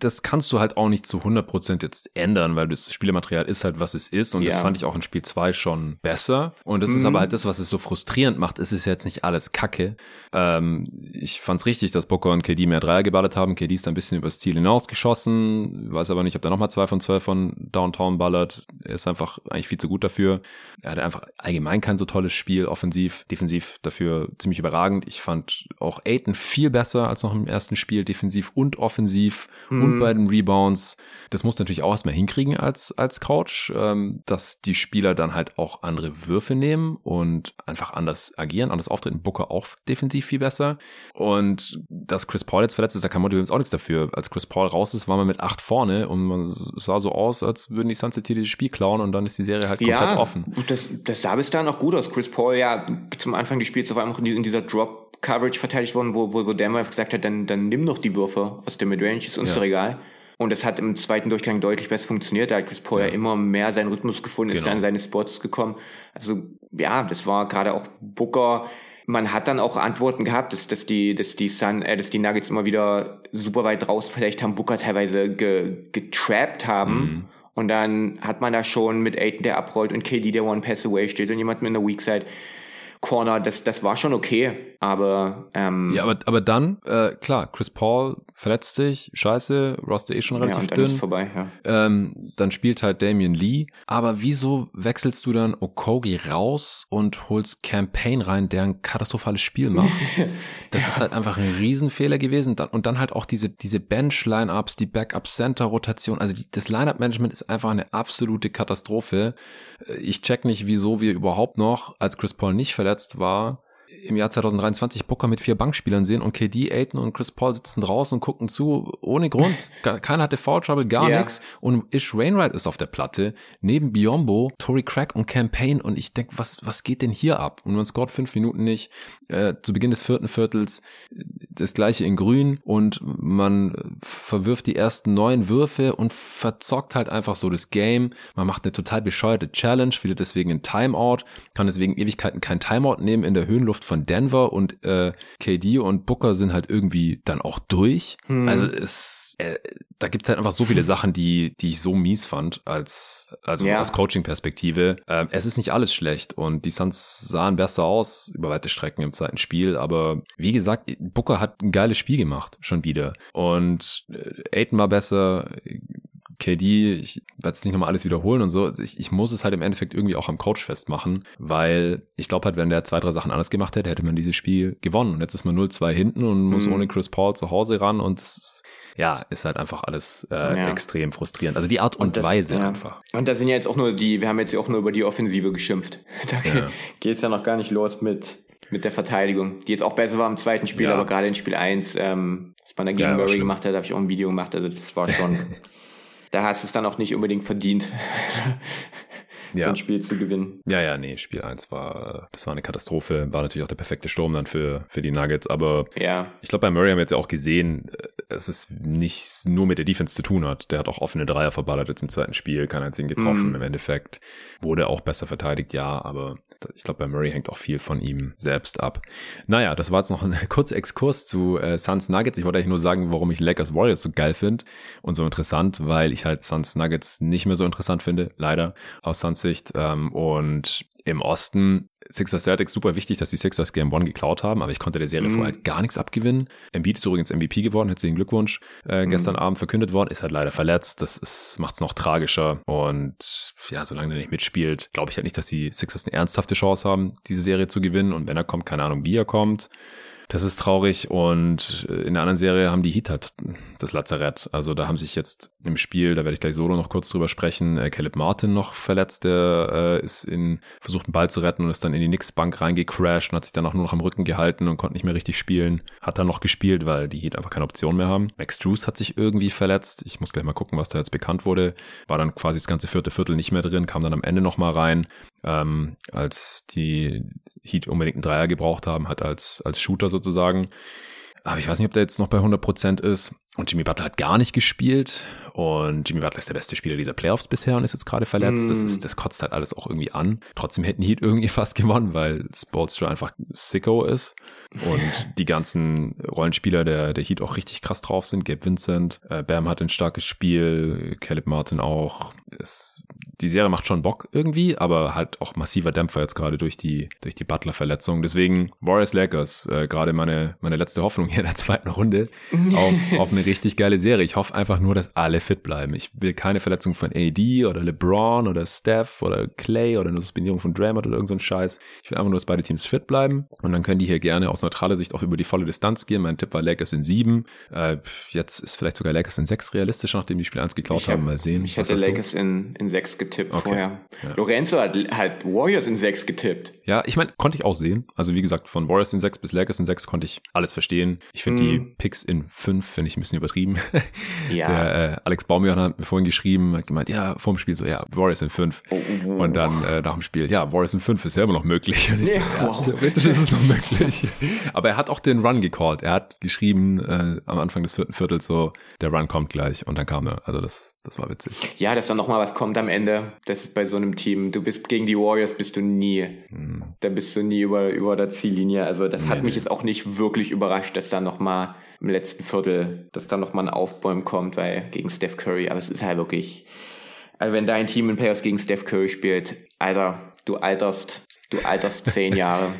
das kannst du halt auch nicht zu 100% jetzt ändern, weil das Spielematerial ist halt, was es ist und das Ja. fand ich auch in Spiel 2 schon besser und das ist aber halt das, was es so frustrierend macht, es ist jetzt nicht alles Kacke. Ähm, ich fand's richtig, dass Booker und KD mehr Dreier geballert haben, KD ist da ein bisschen übers Ziel hinausgeschossen, weiß aber nicht, ob der nochmal zwei von zwölf von Downtown ballert, er ist einfach eigentlich viel zu gut dafür. Er hatte einfach allgemein kein so tolles Spiel, offensiv, defensiv dafür ziemlich überragend. Ich fand auch Aiton viel besser als noch im ersten Spiel, defensiv und offensiv mm. und bei den Rebounds. Das muss natürlich auch erstmal hinkriegen als, als Coach, ähm, dass die Spieler dann halt auch andere Würfe nehmen und einfach anders agieren, anders auftreten. Booker auch defensiv viel besser. Und dass Chris Paul jetzt verletzt ist, da kann man übrigens auch nichts dafür. Als Chris Paul raus ist, war man mit acht vorne und man sah so aus, als würden die Suns hier dieses Spiel klauen und dann ist die Serie halt komplett ja, offen. Das, das sah bis dahin auch gut aus. Chris Paul ja zum Anfang des Spiels auf einmal in dieser Drop Coverage verteidigt worden, wo, wo, wo Denver gesagt hat, dann, dann nimm doch die Würfe aus der Midrange, ist uns ja. egal. Und das hat im zweiten Durchgang deutlich besser funktioniert. Da hat Chris Paul ja, ja immer mehr seinen Rhythmus gefunden, genau. ist dann seine Spots gekommen. Also ja, das war gerade auch Booker. Man hat dann auch Antworten gehabt, dass, dass die, dass die Sun, äh, dass die Nuggets immer wieder super weit raus vielleicht haben, Booker teilweise ge, getrappt haben. Mhm. Und dann hat man da schon mit Aiden, der abrollt und KD, der One Pass Away steht und jemand mit einer Weak Side Corner, das, das war schon okay, aber ähm, Ja, aber, aber dann, äh, klar, Chris Paul verletzt sich, scheiße, Roster eh schon relativ ja, und dann dünn. Ist vorbei, ja. Ähm, dann spielt halt Damian Lee, aber wieso wechselst du dann Okogi raus und holst Campaign rein, der ein katastrophales Spiel macht? das ja. ist halt einfach ein Riesenfehler gewesen und dann halt auch diese, diese Bench-Lineups, die Backup-Center-Rotation, also die, das Lineup-Management ist einfach eine absolute Katastrophe. Ich check nicht, wieso wir überhaupt noch, als Chris Paul nicht verletzt war, im Jahr 2023 Booker mit vier Bankspielern sehen und KD, Aiton und Chris Paul sitzen draußen und gucken zu, ohne Grund. Keiner hatte Foul Trouble, gar yeah. nichts. Und Ish Rainwright ist auf der Platte, neben Biombo, Tory Crack und Campaign. Und ich denke, was, was geht denn hier ab? Und man scoret fünf Minuten nicht. Äh, zu Beginn des vierten Viertels das gleiche in grün und man verwirft die ersten neun Würfe und verzockt halt einfach so das Game. Man macht eine total bescheuerte Challenge, wieder deswegen ein Timeout, kann deswegen Ewigkeiten kein Timeout nehmen in der Höhenluft von Denver und äh, KD und Booker sind halt irgendwie dann auch durch. Hm. Also es äh, da gibt's halt einfach so viele Sachen, die, die ich so mies fand, als, also ja. aus Coaching-Perspektive. Ähm, es ist nicht alles schlecht und die Suns sahen besser aus über weite Strecken im zweiten Spiel, aber wie gesagt, Booker hat ein geiles Spiel gemacht, schon wieder. Und äh, Aiden war besser, KD, ich werde es nicht nochmal alles wiederholen und so. Ich, ich muss es halt im Endeffekt irgendwie auch am Coach festmachen, weil ich glaube halt, wenn der zwei, drei Sachen anders gemacht hätte, hätte man dieses Spiel gewonnen. Und jetzt ist man 0-2 hinten und muss mhm. ohne Chris Paul zu Hause ran und es ja, ist halt einfach alles äh, ja. extrem frustrierend. Also die Art und, und das, Weise ja. einfach. Und da sind ja jetzt auch nur die, wir haben jetzt auch nur über die Offensive geschimpft. Da ja. geht es ja noch gar nicht los mit, mit der Verteidigung, die jetzt auch besser war im zweiten Spiel, aber gerade in Spiel 1, ähm, was man da gegen Murray gemacht hat, habe ich auch ein Video gemacht. Also das war schon, da hast du es dann auch nicht unbedingt verdient ja. so ein Spiel zu gewinnen. Ja, ja, nee, Spiel 1 war, das war eine Katastrophe, war natürlich auch der perfekte Sturm dann für, für die Nuggets, aber ja. ich glaube, bei Murray haben wir jetzt ja auch gesehen, dass es nicht nur mit der Defense zu tun hat. Der hat auch offene Dreier verballert jetzt im zweiten Spiel, keinen einzigen getroffen. Mm. Im Endeffekt wurde auch besser verteidigt, ja, aber ich glaube, bei Murray hängt auch viel von ihm selbst ab. Naja, das war jetzt noch ein kurzer Exkurs zu äh, Suns Nuggets. Ich wollte eigentlich nur sagen, warum ich Lakers Warriors so geil finde und so interessant, weil ich halt Suns Nuggets nicht mehr so interessant finde, leider, aus Suns Sicht. Ähm, und im Osten Sixers Celtics super wichtig, dass die Sixers Game One geklaut haben, aber ich konnte der Serie mm. vorher halt gar nichts abgewinnen. Embiid ist übrigens MVP geworden, herzlichen Glückwunsch. Äh, mm. Gestern Abend verkündet worden, ist halt leider verletzt. Das ist, macht's noch tragischer. Und ja, solange er nicht mitspielt, glaube ich halt nicht, dass die Sixers eine ernsthafte Chance haben, diese Serie zu gewinnen. Und wenn er kommt, keine Ahnung, wie er kommt. Das ist traurig und in der anderen Serie haben die Heat halt das Lazarett. Also da haben sich jetzt im Spiel, da werde ich gleich solo noch kurz drüber sprechen, äh, Caleb Martin noch verletzt, der äh, ist in, versucht einen Ball zu retten und ist dann in die Knicks-Bank reingecrashed und hat sich dann auch nur noch am Rücken gehalten und konnte nicht mehr richtig spielen. Hat dann noch gespielt, weil die Heat einfach keine Option mehr haben. Max Drews hat sich irgendwie verletzt. Ich muss gleich mal gucken, was da jetzt bekannt wurde. War dann quasi das ganze vierte Viertel nicht mehr drin, kam dann am Ende noch mal rein, ähm, als die Heat unbedingt einen Dreier gebraucht haben, hat als, als Shooter sozusagen. Aber ich weiß nicht, ob der jetzt noch bei 100% ist. Und Jimmy Butler hat gar nicht gespielt. Und Jimmy Butler ist der beste Spieler dieser Playoffs bisher und ist jetzt gerade verletzt. Mm. Das, ist, das kotzt halt alles auch irgendwie an. Trotzdem hätten Heat irgendwie fast gewonnen, weil Spolstra einfach Sicko ist. Und die ganzen Rollenspieler der, der Heat auch richtig krass drauf sind. Gabe Vincent, äh, Bam hat ein starkes Spiel, Caleb Martin auch. Es, die Serie macht schon Bock irgendwie, aber halt auch massiver Dämpfer jetzt gerade durch die, durch die Butler-Verletzung. Deswegen Warriors Lakers, äh, gerade meine, meine letzte Hoffnung hier in der zweiten Runde auf, auf eine richtig geile Serie. Ich hoffe einfach nur, dass alle fit bleiben. Ich will keine Verletzung von AD oder LeBron oder Steph oder Clay oder eine Suspendierung von Draymond oder irgend so ein Scheiß. Ich will einfach nur, dass beide Teams fit bleiben und dann können die hier gerne aus neutraler Sicht auch über die volle Distanz gehen. Mein Tipp war Lakers in sieben. Äh, jetzt ist vielleicht sogar Lakers in sechs realistisch, nachdem die Spiel 1 geklaut hab, haben. Mal sehen. Ich hätte Lakers in, in sechs getippt okay. vorher. Ja. Lorenzo hat halt Warriors in sechs getippt. Ja, ich meine, konnte ich auch sehen. Also wie gesagt, von Warriors in sechs bis Lakers in sechs konnte ich alles verstehen. Ich finde mm. die mhm. Picks in fünf finde ich ein bisschen übertrieben. Ja. Der äh, Alex Baumjohann hat mir vorhin geschrieben, hat gemeint, ja, vorm Spiel so, ja, Warriors in fünf. Oh, oh, oh. Und dann äh, nach dem Spiel, ja, Warriors in fünf ist ja immer noch möglich. Und ich ja, so, ja, wow. theoretisch ist es noch möglich. Aber er hat auch den Run gecallt. Er hat geschrieben äh, am Anfang des vierten Viertels so, der Run kommt gleich und dann kam er. Also das, das war witzig. Ja, dass dann nochmal was kommt am Ende. Das ist bei so einem Team. Du bist gegen die Warriors bist du nie. Hm. Da bist du nie über, über der Ziellinie. Also das nee, hat mich nee. jetzt auch nicht wirklich überrascht, dass da nochmal im letzten Viertel, dass da nochmal ein Aufbäumen kommt, weil gegen Steph Curry, aber es ist halt wirklich, also wenn dein Team in Playoffs gegen Steph Curry spielt, Alter, du alterst, du alterst zehn Jahre.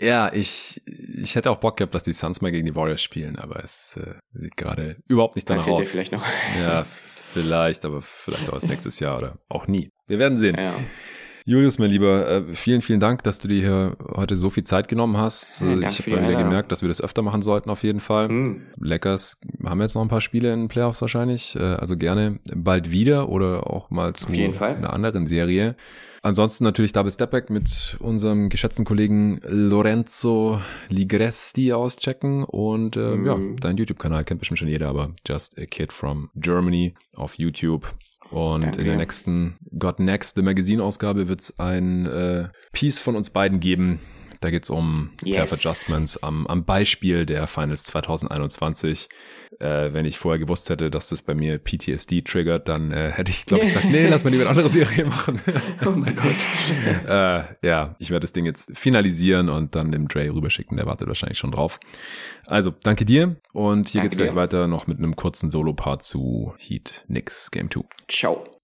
Ja, ich, ich hätte auch Bock gehabt, dass die Suns mal gegen die Warriors spielen, aber es äh, sieht gerade überhaupt nicht danach aus. vielleicht noch. Ja, vielleicht, aber vielleicht auch erst nächstes Jahr oder auch nie. Wir werden sehen. Ja. Julius, mein Lieber, äh, vielen, vielen Dank, dass du dir hier heute so viel Zeit genommen hast. Ja, ich habe wieder gemerkt, dass wir das öfter machen sollten, auf jeden Fall. Mhm. Leckers haben jetzt noch ein paar Spiele in den Playoffs wahrscheinlich. Äh, also gerne bald wieder oder auch mal zu einer anderen Serie. Ansonsten natürlich Double Stepback mit unserem geschätzten Kollegen Lorenzo Ligresti auschecken und äh, mm. ja, mhm. dein YouTube-Kanal kennt bestimmt schon jeder, aber Just a Kid from Germany auf YouTube. Und Danke. in der nächsten God Next, the Magazine-Ausgabe, wird es ein äh, Piece von uns beiden geben. Da geht's um yes. Path Adjustments am, am Beispiel der Finals 2021 äh, wenn ich vorher gewusst hätte, dass das bei mir PTSD triggert, dann äh, hätte ich, glaube ich, gesagt, nee, lass mal lieber eine andere Serie machen. oh mein Gott. äh, ja, ich werde das Ding jetzt finalisieren und dann dem Dre rüberschicken. Der wartet wahrscheinlich schon drauf. Also, danke dir. Und hier danke geht's gleich weiter noch mit einem kurzen Solo-Part zu Heat Nix Game 2. Ciao.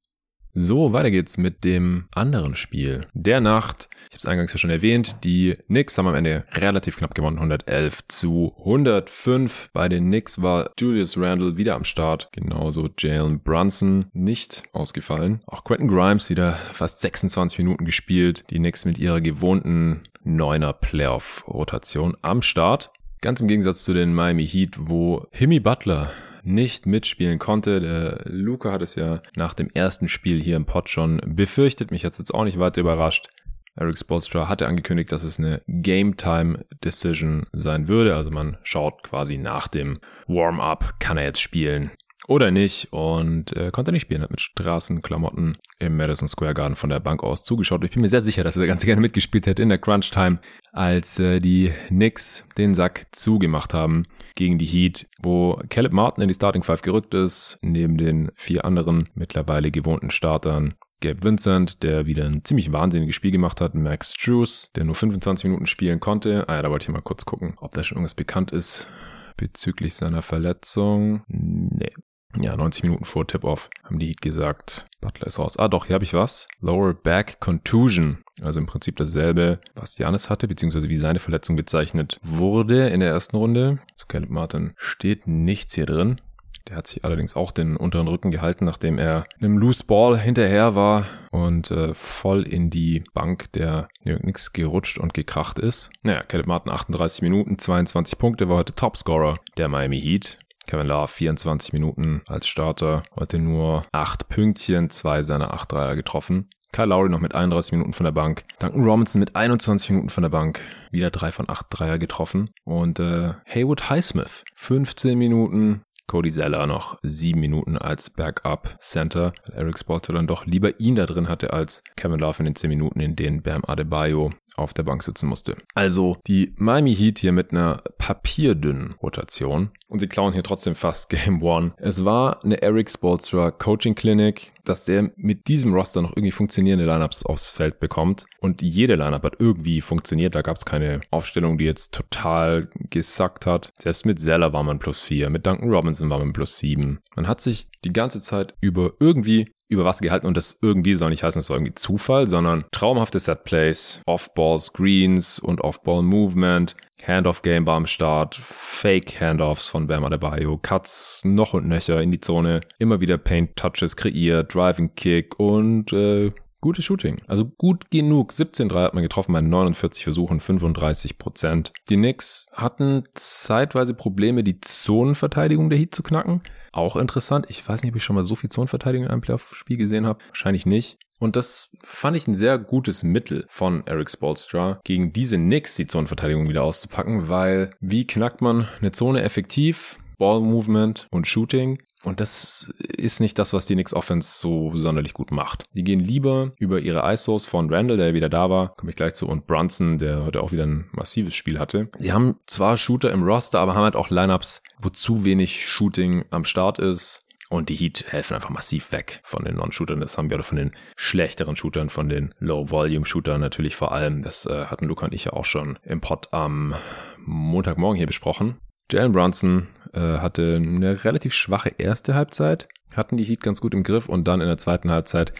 So, weiter geht's mit dem anderen Spiel. Der Nacht, ich habe es eingangs ja schon erwähnt, die Knicks haben am Ende relativ knapp gewonnen, 111 zu 105. Bei den Knicks war Julius Randle wieder am Start, genauso Jalen Brunson nicht ausgefallen. Auch Quentin Grimes wieder fast 26 Minuten gespielt. Die Knicks mit ihrer gewohnten neuner Playoff-Rotation am Start. Ganz im Gegensatz zu den Miami Heat, wo Himmy Butler nicht mitspielen konnte. Der Luca hat es ja nach dem ersten Spiel hier im Pod schon befürchtet. Mich hat es jetzt auch nicht weiter überrascht. Eric Spolstra hatte angekündigt, dass es eine Game Time Decision sein würde. Also man schaut quasi nach dem Warm-up, kann er jetzt spielen oder nicht und äh, konnte nicht spielen, hat mit Straßenklamotten im Madison Square Garden von der Bank aus zugeschaut. Ich bin mir sehr sicher, dass er ganz gerne mitgespielt hätte in der Crunch Time, als äh, die Knicks den Sack zugemacht haben gegen die Heat, wo Caleb Martin in die Starting Five gerückt ist, neben den vier anderen mittlerweile gewohnten Startern. Gabe Vincent, der wieder ein ziemlich wahnsinniges Spiel gemacht hat. Max Drews, der nur 25 Minuten spielen konnte. Ah ja, da wollte ich mal kurz gucken, ob da schon irgendwas bekannt ist bezüglich seiner Verletzung. Nee, ja, 90 Minuten vor Tip-Off haben die gesagt, Butler ist raus. Ah, doch, hier habe ich was. Lower Back Contusion. Also im Prinzip dasselbe, was Janis hatte, beziehungsweise wie seine Verletzung bezeichnet wurde in der ersten Runde. Zu Caleb Martin steht nichts hier drin. Der hat sich allerdings auch den unteren Rücken gehalten, nachdem er einem Loose Ball hinterher war und äh, voll in die Bank der nix gerutscht und gekracht ist. Naja, Caleb Martin 38 Minuten, 22 Punkte, war heute Topscorer der Miami Heat. Kevin Love 24 Minuten als Starter, heute nur 8 Pünktchen, zwei seiner 8 Dreier getroffen. Kyle Lowry noch mit 31 Minuten von der Bank. Duncan Robinson mit 21 Minuten von der Bank. Wieder 3 von 8 Dreier getroffen. Und äh, Haywood Highsmith 15 Minuten. Cody Zeller noch 7 Minuten als Backup Center. Eric Spolter dann doch lieber ihn da drin hatte als Kevin Love in den 10 Minuten, in denen Bam Adebayo auf der Bank sitzen musste. Also die Miami Heat hier mit einer papierdünnen Rotation und sie klauen hier trotzdem fast Game One. Es war eine Eric Spolstra Coaching Clinic, dass der mit diesem Roster noch irgendwie funktionierende Lineups aufs Feld bekommt und jede Lineup hat irgendwie funktioniert. Da gab es keine Aufstellung, die jetzt total gesackt hat. Selbst mit Zeller war man plus vier, mit Duncan Robinson war man plus sieben. Man hat sich die ganze Zeit über irgendwie über Wasser gehalten und das irgendwie soll nicht heißen, es soll irgendwie Zufall, sondern traumhafte Setplays, Off-Ball-Screens und Off-Ball-Movement. Handoff-Game war am Start, Fake-Handoffs von Bam Adebayo, Cuts noch und nöcher in die Zone, immer wieder Paint-Touches kreiert, Driving-Kick und äh, Gutes Shooting. Also gut genug. 17 3 hat man getroffen bei 49 Versuchen, 35 Prozent. Die Knicks hatten zeitweise Probleme, die Zonenverteidigung der Heat zu knacken. Auch interessant. Ich weiß nicht, ob ich schon mal so viel Zonenverteidigung in einem Playoff-Spiel gesehen habe. Wahrscheinlich nicht. Und das fand ich ein sehr gutes Mittel von Eric Spolstra, gegen diese Knicks die Zonenverteidigung wieder auszupacken, weil wie knackt man eine Zone effektiv? Ball Movement und Shooting. Und das ist nicht das, was die Knicks Offense so sonderlich gut macht. Die gehen lieber über ihre ISOs von Randall, der wieder da war, komme ich gleich zu, und Brunson, der heute auch wieder ein massives Spiel hatte. Sie haben zwar Shooter im Roster, aber haben halt auch Lineups, wo zu wenig Shooting am Start ist. Und die Heat helfen einfach massiv weg von den Non-Shootern. Das haben wir oder von den schlechteren Shootern, von den Low-Volume-Shootern natürlich vor allem. Das äh, hatten Luca und ich ja auch schon im Pod am Montagmorgen hier besprochen. Jalen Brunson hatte eine relativ schwache erste Halbzeit, hatten die Heat ganz gut im Griff und dann in der zweiten Halbzeit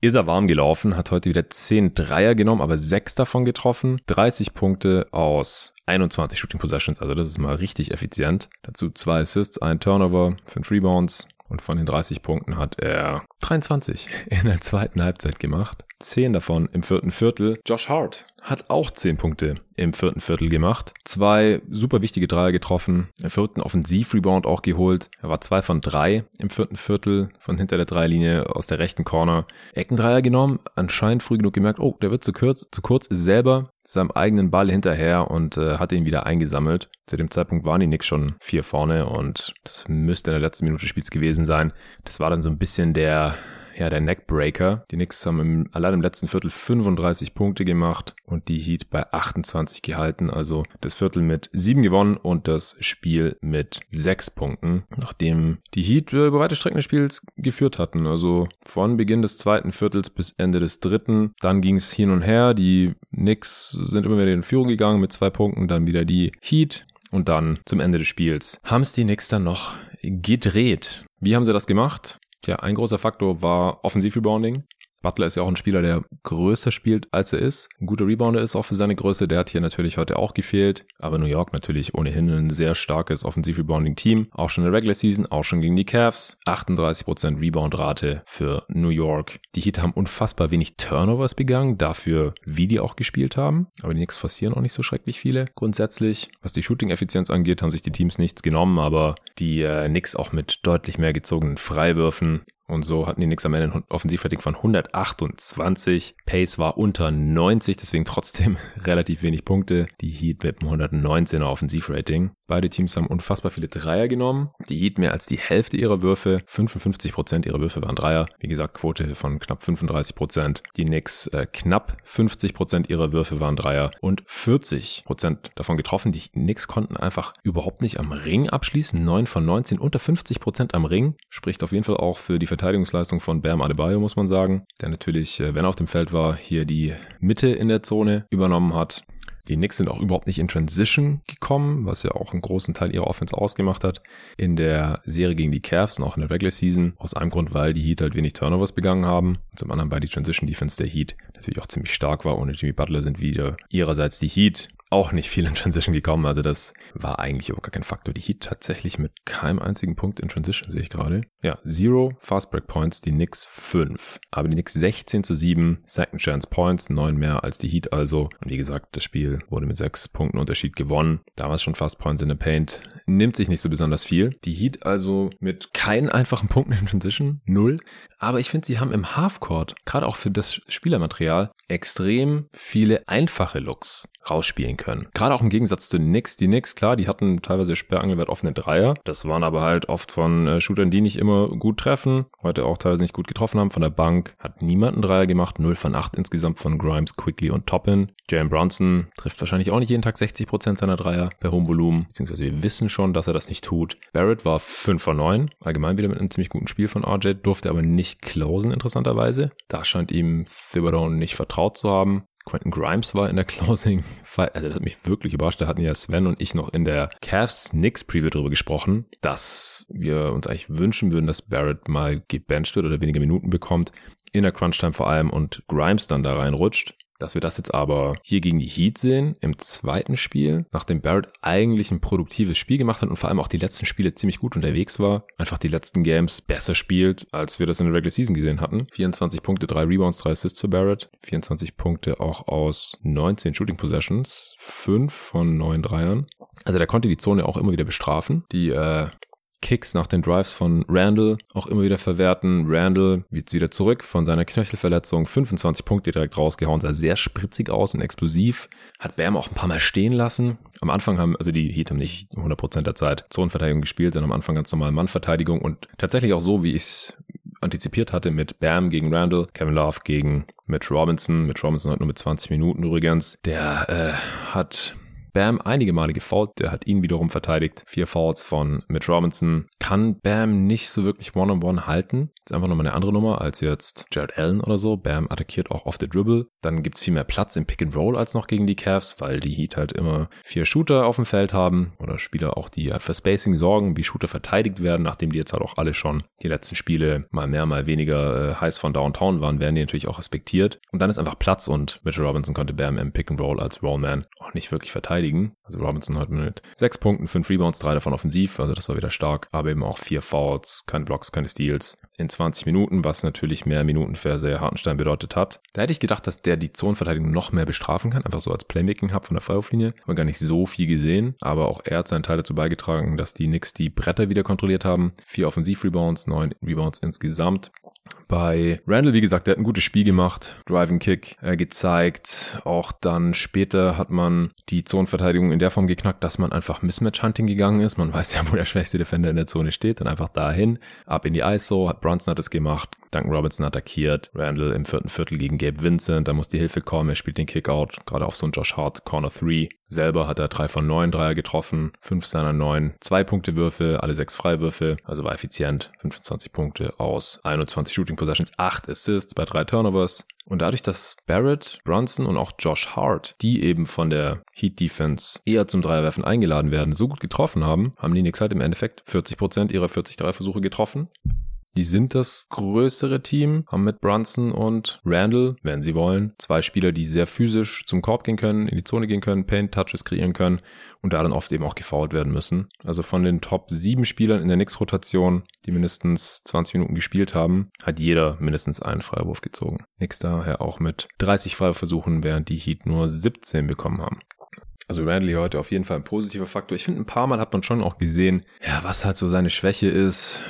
ist er warm gelaufen, hat heute wieder 10 Dreier genommen, aber 6 davon getroffen, 30 Punkte aus 21 Shooting Possessions, also das ist mal richtig effizient. Dazu zwei Assists, ein Turnover, 5 Rebounds und von den 30 Punkten hat er 23 in der zweiten Halbzeit gemacht. 10 davon im vierten Viertel. Josh Hart hat auch 10 Punkte im vierten Viertel gemacht. Zwei super wichtige Dreier getroffen. Im vierten Offensiv-Rebound auch geholt. Er war zwei von drei im vierten Viertel von hinter der Dreilinie aus der rechten Corner. Eckendreier genommen. Anscheinend früh genug gemerkt, oh, der wird zu kurz. Zu kurz ist selber seinem eigenen Ball hinterher und äh, hat ihn wieder eingesammelt. Zu dem Zeitpunkt waren die Knicks schon vier vorne und das müsste in der letzten Minute Spiels gewesen sein. Das war dann so ein bisschen der ja, der Neckbreaker. Die Knicks haben im, allein im letzten Viertel 35 Punkte gemacht und die Heat bei 28 gehalten. Also das Viertel mit 7 gewonnen und das Spiel mit 6 Punkten, nachdem die Heat über weite Strecken des Spiels geführt hatten. Also von Beginn des zweiten Viertels bis Ende des dritten. Dann ging es hin und her. Die Knicks sind immer wieder in Führung gegangen mit zwei Punkten. Dann wieder die Heat. Und dann zum Ende des Spiels haben es die Knicks dann noch gedreht. Wie haben sie das gemacht? Ja, ein großer Faktor war Offensiv-Rebounding. Butler ist ja auch ein Spieler, der größer spielt, als er ist. Ein guter Rebounder ist auch für seine Größe. Der hat hier natürlich heute auch gefehlt. Aber New York natürlich ohnehin ein sehr starkes Offensiv-Rebounding-Team. Auch schon in der Regular Season, auch schon gegen die Cavs. 38% Rebound-Rate für New York. Die Heat haben unfassbar wenig Turnovers begangen, dafür wie die auch gespielt haben. Aber die Knicks forcieren auch nicht so schrecklich viele. Grundsätzlich, was die Shooting-Effizienz angeht, haben sich die Teams nichts genommen, aber die äh, Knicks auch mit deutlich mehr gezogenen Freiwürfen und so hatten die Knicks am Ende ein Offensivrating von 128. Pace war unter 90, deswegen trotzdem relativ wenig Punkte. Die Heat mit einem 119er Offensivrating. Beide Teams haben unfassbar viele Dreier genommen. Die Heat mehr als die Hälfte ihrer Würfe. 55% ihrer Würfe waren Dreier. Wie gesagt, Quote von knapp 35%. Die Knicks äh, knapp 50% ihrer Würfe waren Dreier und 40% davon getroffen. Die Knicks konnten einfach überhaupt nicht am Ring abschließen. 9 von 19, unter 50% am Ring. Spricht auf jeden Fall auch für die Verteidigungsleistung von Bam Adebayo, muss man sagen, der natürlich, äh, wenn er auf dem Feld war, hier die Mitte in der Zone übernommen hat. Die Knicks sind auch überhaupt nicht in Transition gekommen, was ja auch einen großen Teil ihrer Offense ausgemacht hat. In der Serie gegen die Cavs und auch in der Regular Season. Aus einem Grund, weil die Heat halt wenig Turnovers begangen haben. Und zum anderen, weil die Transition Defense der Heat natürlich auch ziemlich stark war. Ohne Jimmy Butler sind wieder ihrerseits die Heat auch nicht viel in Transition gekommen. Also das war eigentlich überhaupt gar kein Faktor. Die Heat tatsächlich mit keinem einzigen Punkt in Transition, sehe ich gerade. Ja, Zero Fast Break Points, die Knicks 5. Aber die Knicks 16 zu 7, Second Chance Points, 9 mehr als die Heat also. Und wie gesagt, das Spiel wurde mit 6 Punkten Unterschied gewonnen. Damals schon Fast Points in the Paint. Nimmt sich nicht so besonders viel. Die Heat also mit keinen einfachen Punkten in Transition, null. Aber ich finde, sie haben im Halfcourt, gerade auch für das Spielermaterial, extrem viele einfache Looks rausspielen können. Gerade auch im Gegensatz zu Knicks. Die Knicks, klar, die hatten teilweise Sperrangelwert offene Dreier. Das waren aber halt oft von äh, Shootern, die nicht immer gut treffen. Heute auch teilweise nicht gut getroffen haben. Von der Bank hat niemand einen Dreier gemacht. 0 von 8 insgesamt von Grimes, Quickly und Toppin. Jalen Bronson trifft wahrscheinlich auch nicht jeden Tag 60% seiner Dreier per hohem Volumen. Beziehungsweise wir wissen schon, dass er das nicht tut. Barrett war 5 von 9. Allgemein wieder mit einem ziemlich guten Spiel von RJ. Durfte aber nicht closen, interessanterweise. Da scheint ihm Thibodeau nicht vertraut zu haben. Quentin Grimes war in der Closing. Also das hat mich wirklich überrascht. Da hatten ja Sven und ich noch in der Cavs Knicks Preview drüber gesprochen, dass wir uns eigentlich wünschen würden, dass Barrett mal gebencht wird oder weniger Minuten bekommt. In der Crunch-Time vor allem und Grimes dann da reinrutscht. Dass wir das jetzt aber hier gegen die Heat sehen, im zweiten Spiel, nachdem Barrett eigentlich ein produktives Spiel gemacht hat und vor allem auch die letzten Spiele ziemlich gut unterwegs war, einfach die letzten Games besser spielt, als wir das in der Regular Season gesehen hatten. 24 Punkte, 3 Rebounds, 3 Assists für Barrett. 24 Punkte auch aus 19 Shooting Possessions, 5 von 9 Dreiern. Also der konnte die Zone auch immer wieder bestrafen. Die äh, Kicks nach den Drives von Randall auch immer wieder verwerten. Randall wird wieder zurück von seiner Knöchelverletzung. 25 Punkte direkt rausgehauen, sah sehr spritzig aus und explosiv. Hat Bam auch ein paar Mal stehen lassen. Am Anfang haben, also die Heat haben nicht 100% der Zeit Zonenverteidigung gespielt, sondern am Anfang ganz normal Mannverteidigung und tatsächlich auch so, wie ich es antizipiert hatte mit Bam gegen Randall, Kevin Love gegen Mitch Robinson. Mitch Robinson hat nur mit 20 Minuten übrigens. Der äh, hat Bam einige Male gefault, der hat ihn wiederum verteidigt. Vier Fouls von Mitch Robinson. Kann Bam nicht so wirklich One-on-One -on -one halten. ist einfach nochmal eine andere Nummer als jetzt Jared Allen oder so. Bam attackiert auch off the dribble. Dann gibt's viel mehr Platz im Pick and Roll als noch gegen die Cavs, weil die Heat halt immer vier Shooter auf dem Feld haben oder Spieler auch, die halt für Spacing sorgen, wie Shooter verteidigt werden, nachdem die jetzt halt auch alle schon die letzten Spiele mal mehr, mal weniger äh, heiß von Downtown waren, werden die natürlich auch respektiert. Und dann ist einfach Platz und Mitchell Robinson konnte Bam im Pick and Roll als Rollman auch nicht wirklich verteidigen verteidigen. Also Robinson hat mit sechs Punkten, fünf Rebounds, drei davon offensiv, also das war wieder stark, aber eben auch vier Fouls, keine Blocks, keine Steals in 20 Minuten, was natürlich mehr Minuten für sehr Hartenstein bedeutet hat. Da hätte ich gedacht, dass der die Zonenverteidigung noch mehr bestrafen kann, einfach so als Playmaking-Hub von der Freiwurflinie. Haben gar nicht so viel gesehen, aber auch er hat seinen Teil dazu beigetragen, dass die Knicks die Bretter wieder kontrolliert haben. Vier Offensiv-Rebounds, neun Rebounds insgesamt. Bei Randall, wie gesagt, der hat ein gutes Spiel gemacht, Driving Kick äh, gezeigt. Auch dann später hat man die Zonenverteidigung in der Form geknackt, dass man einfach Mismatch Hunting gegangen ist. Man weiß ja, wo der schwächste Defender in der Zone steht, dann einfach dahin, ab in die ISO, hat Brunson hat es gemacht, Duncan Robinson attackiert, Randall im vierten Viertel gegen Gabe Vincent, da muss die Hilfe kommen, er spielt den Kickout, gerade auf so einen Josh Hart Corner 3. Selber hat er drei von neun Dreier getroffen, fünf seiner neun, zwei Punkte Würfe, alle sechs Freiwürfe, also war effizient, 25 Punkte aus 21 Shooting Possessions, acht Assists bei drei Turnovers. Und dadurch, dass Barrett, Brunson und auch Josh Hart, die eben von der Heat Defense eher zum Dreierwerfen eingeladen werden, so gut getroffen haben, haben die Knicks halt im Endeffekt 40% ihrer 40 Dreierversuche getroffen. Die sind das größere Team, haben mit Brunson und Randall, wenn sie wollen, zwei Spieler, die sehr physisch zum Korb gehen können, in die Zone gehen können, Paint-Touches kreieren können und da dann oft eben auch gefoult werden müssen. Also von den Top sieben Spielern in der Knicks-Rotation, die mindestens 20 Minuten gespielt haben, hat jeder mindestens einen Freiwurf gezogen. Knicks daher auch mit 30 Freiwurfversuchen, während die Heat nur 17 bekommen haben. Also Randley heute auf jeden Fall ein positiver Faktor. Ich finde, ein paar Mal hat man schon auch gesehen, ja, was halt so seine Schwäche ist.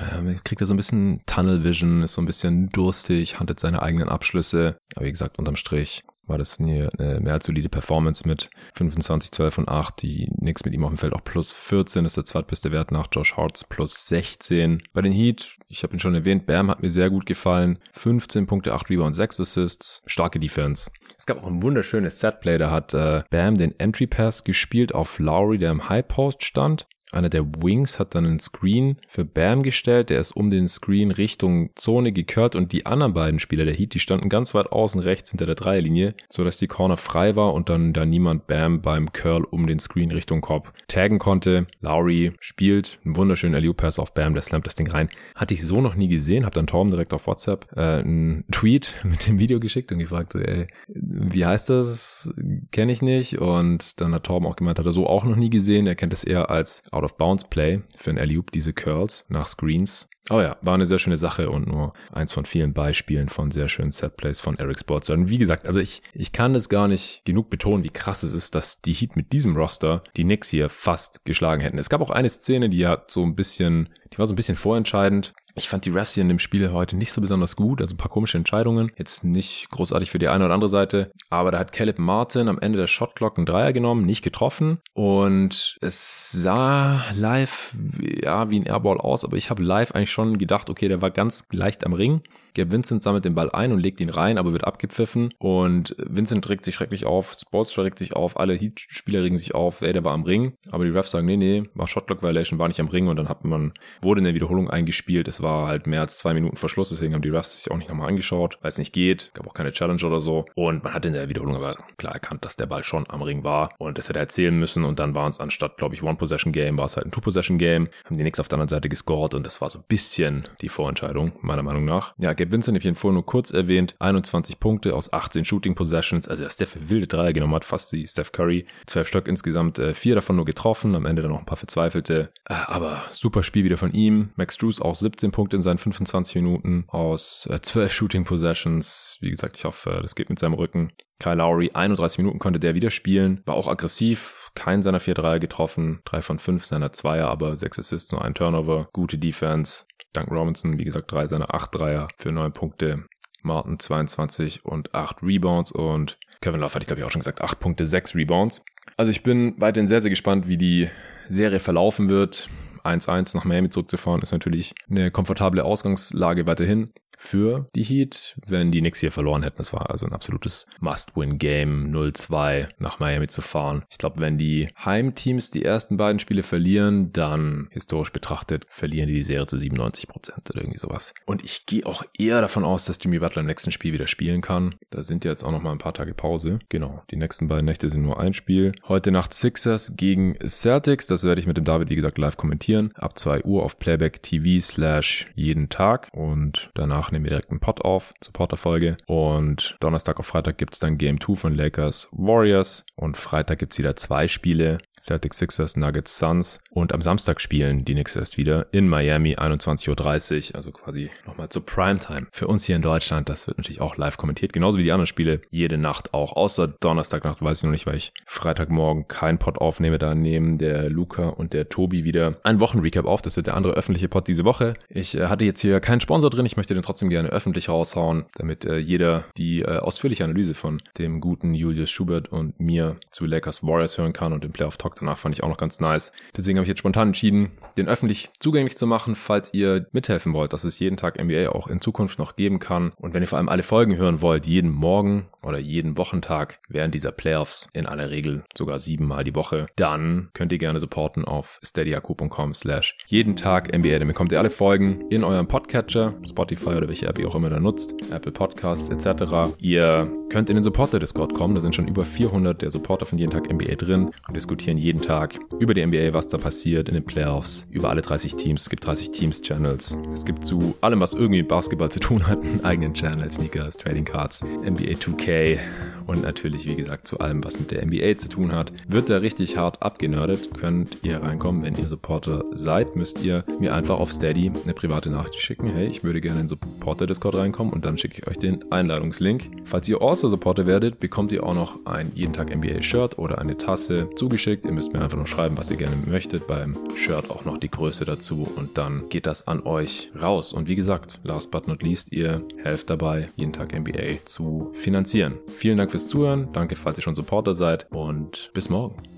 Kriegt er so ein bisschen Tunnel Vision, ist so ein bisschen durstig, handelt seine eigenen Abschlüsse. Aber wie gesagt, unterm Strich war das eine, eine mehr als solide Performance mit 25, 12 und 8. Die Knicks mit ihm auf dem Feld auch plus 14, das ist der zweitbeste Wert nach Josh Hartz plus 16. Bei den Heat, ich habe ihn schon erwähnt, Bam hat mir sehr gut gefallen. 15 Punkte, 8 Rebounds, 6 Assists. Starke Defense. Es gab auch ein wunderschönes Setplay, da hat äh, Bam den Entry Pass gespielt auf Lowry, der im High Post stand einer der Wings hat dann einen Screen für Bam gestellt, der ist um den Screen Richtung Zone gekehrt und die anderen beiden Spieler der Heat, die standen ganz weit außen rechts hinter der Dreierlinie, so dass die Corner frei war und dann da niemand Bam beim Curl um den Screen Richtung Korb taggen konnte. Lowry spielt einen wunderschönen alley Pass auf Bam, der slammt das Ding rein. Hatte ich so noch nie gesehen, hab dann Torben direkt auf WhatsApp äh, einen Tweet mit dem Video geschickt und gefragt, so, ey, wie heißt das? Kenne ich nicht. Und dann hat Torben auch gemeint, hat er so auch noch nie gesehen. Er kennt es eher als Out-of-Bounds-Play für ein alley diese Curls nach Screens. Oh ja, war eine sehr schöne Sache und nur eins von vielen Beispielen von sehr schönen Setplays von Eric Sports. Und wie gesagt, also ich, ich kann es gar nicht genug betonen, wie krass es ist, dass die Heat mit diesem Roster die Knicks hier fast geschlagen hätten. Es gab auch eine Szene, die hat so ein bisschen, die war so ein bisschen vorentscheidend. Ich fand die Refs hier in dem Spiel heute nicht so besonders gut, also ein paar komische Entscheidungen. Jetzt nicht großartig für die eine oder andere Seite, aber da hat Caleb Martin am Ende der Shotclock einen Dreier genommen, nicht getroffen und es sah live ja wie ein Airball aus, aber ich habe live eigentlich schon gedacht, okay, der war ganz leicht am Ring Gabe Vincent sammelt den Ball ein und legt ihn rein, aber wird abgepfiffen. Und Vincent regt sich schrecklich auf, Sportstar regt sich auf, alle Heat-Spieler regen sich auf, ey, der war am Ring, aber die Refs sagen, nee, nee, war Shotclock Violation, war nicht am Ring. Und dann hat man, wurde in der Wiederholung eingespielt, es war halt mehr als zwei Minuten Verschluss, deswegen haben die Refs sich auch nicht nochmal angeschaut, weil es nicht geht, gab auch keine Challenge oder so. Und man hat in der Wiederholung aber klar erkannt, dass der Ball schon am Ring war. Und das hätte er erzählen müssen. Und dann waren es anstatt, glaube ich, One-Possession-Game, war es halt ein Two-Possession-Game, haben die Knicks auf der anderen Seite gescored. Und das war so ein bisschen die Vorentscheidung, meiner Meinung nach. Ja, Gabe Vincent habe ich ihn vorhin nur kurz erwähnt, 21 Punkte aus 18 Shooting-Possessions, also der Steph wilde Dreier genommen hat, fast wie Steph Curry, 12 Stück insgesamt, äh, vier davon nur getroffen, am Ende dann noch ein paar verzweifelte, äh, aber super Spiel wieder von ihm. Max Drews auch 17 Punkte in seinen 25 Minuten aus äh, 12 Shooting-Possessions, wie gesagt, ich hoffe, das geht mit seinem Rücken. Kyle Lowry, 31 Minuten konnte der wieder spielen, war auch aggressiv, keinen seiner vier Dreier getroffen, drei von fünf seiner Zweier, aber sechs Assists, nur ein Turnover, gute Defense. Dank Robinson, wie gesagt, drei seiner acht Dreier für neun Punkte. Martin 22 und acht Rebounds und Kevin Love hatte ich glaube ich auch schon gesagt, acht Punkte, sechs Rebounds. Also ich bin weiterhin sehr, sehr gespannt, wie die Serie verlaufen wird. 1-1 nach Miami zurückzufahren ist natürlich eine komfortable Ausgangslage weiterhin für die Heat, wenn die Knicks hier verloren hätten. Das war also ein absolutes Must-Win-Game, 0-2 nach Miami zu fahren. Ich glaube, wenn die Heimteams die ersten beiden Spiele verlieren, dann historisch betrachtet verlieren die die Serie zu 97 Prozent oder irgendwie sowas. Und ich gehe auch eher davon aus, dass Jimmy Butler im nächsten Spiel wieder spielen kann. Da sind jetzt auch noch mal ein paar Tage Pause. Genau, die nächsten beiden Nächte sind nur ein Spiel. Heute Nacht Sixers gegen Celtics. Das werde ich mit dem David, wie gesagt, live kommentieren. Ab 2 Uhr auf Playback TV slash jeden Tag. Und danach nehmen wir direkt einen Pod auf, Supporterfolge. Und Donnerstag auf Freitag gibt's dann Game 2 von Lakers Warriors. Und Freitag gibt's wieder zwei Spiele. Celtics Sixers, Nuggets Suns. Und am Samstag spielen die Knicks erst wieder in Miami, 21.30 Uhr, also quasi nochmal zur Primetime. Für uns hier in Deutschland, das wird natürlich auch live kommentiert, genauso wie die anderen Spiele, jede Nacht auch, außer Donnerstagnacht, weiß ich noch nicht, weil ich Freitagmorgen keinen Pod aufnehme, da nehmen der Luca und der Tobi wieder ein Wochenrecap auf, das wird der andere öffentliche Pod diese Woche. Ich äh, hatte jetzt hier keinen Sponsor drin, ich möchte den trotzdem gerne öffentlich raushauen, damit äh, jeder die äh, ausführliche Analyse von dem guten Julius Schubert und mir zu Lakers Warriors hören kann und den Playoff Talk danach fand ich auch noch ganz nice. Deswegen habe ich jetzt spontan entschieden, den öffentlich zugänglich zu machen, falls ihr mithelfen wollt, dass es jeden Tag NBA auch in Zukunft noch geben kann. Und wenn ihr vor allem alle Folgen hören wollt, jeden Morgen oder jeden Wochentag während dieser Playoffs, in aller Regel sogar siebenmal die Woche, dann könnt ihr gerne supporten auf steadyaku.com slash jeden Tag NBA. Dann bekommt ihr alle Folgen in eurem Podcatcher, Spotify oder welche App ihr auch immer da nutzt, Apple Podcasts etc. Ihr könnt in den Supporter-Discord kommen, da sind schon über 400 der Supporter von jeden Tag NBA drin und diskutieren jeden Tag über die NBA, was da passiert in den Playoffs, über alle 30 Teams. Es gibt 30 Teams-Channels. Es gibt zu allem, was irgendwie mit Basketball zu tun hat, einen eigenen Channel, Sneakers, Trading Cards, NBA 2K und natürlich, wie gesagt, zu allem, was mit der NBA zu tun hat. Wird da richtig hart abgenördet, könnt ihr reinkommen. Wenn ihr Supporter seid, müsst ihr mir einfach auf Steady eine private Nachricht schicken. Hey, ich würde gerne in Supporter-Discord reinkommen und dann schicke ich euch den Einladungslink. Falls ihr also Supporter werdet, bekommt ihr auch noch ein jeden Tag NBA-Shirt oder eine Tasse zugeschickt. Ihr müsst mir einfach nur schreiben, was ihr gerne möchtet. Beim Shirt auch noch die Größe dazu und dann geht das an euch raus. Und wie gesagt, last but not least, ihr helft dabei, jeden Tag NBA zu finanzieren. Vielen Dank fürs Zuhören. Danke, falls ihr schon Supporter seid und bis morgen.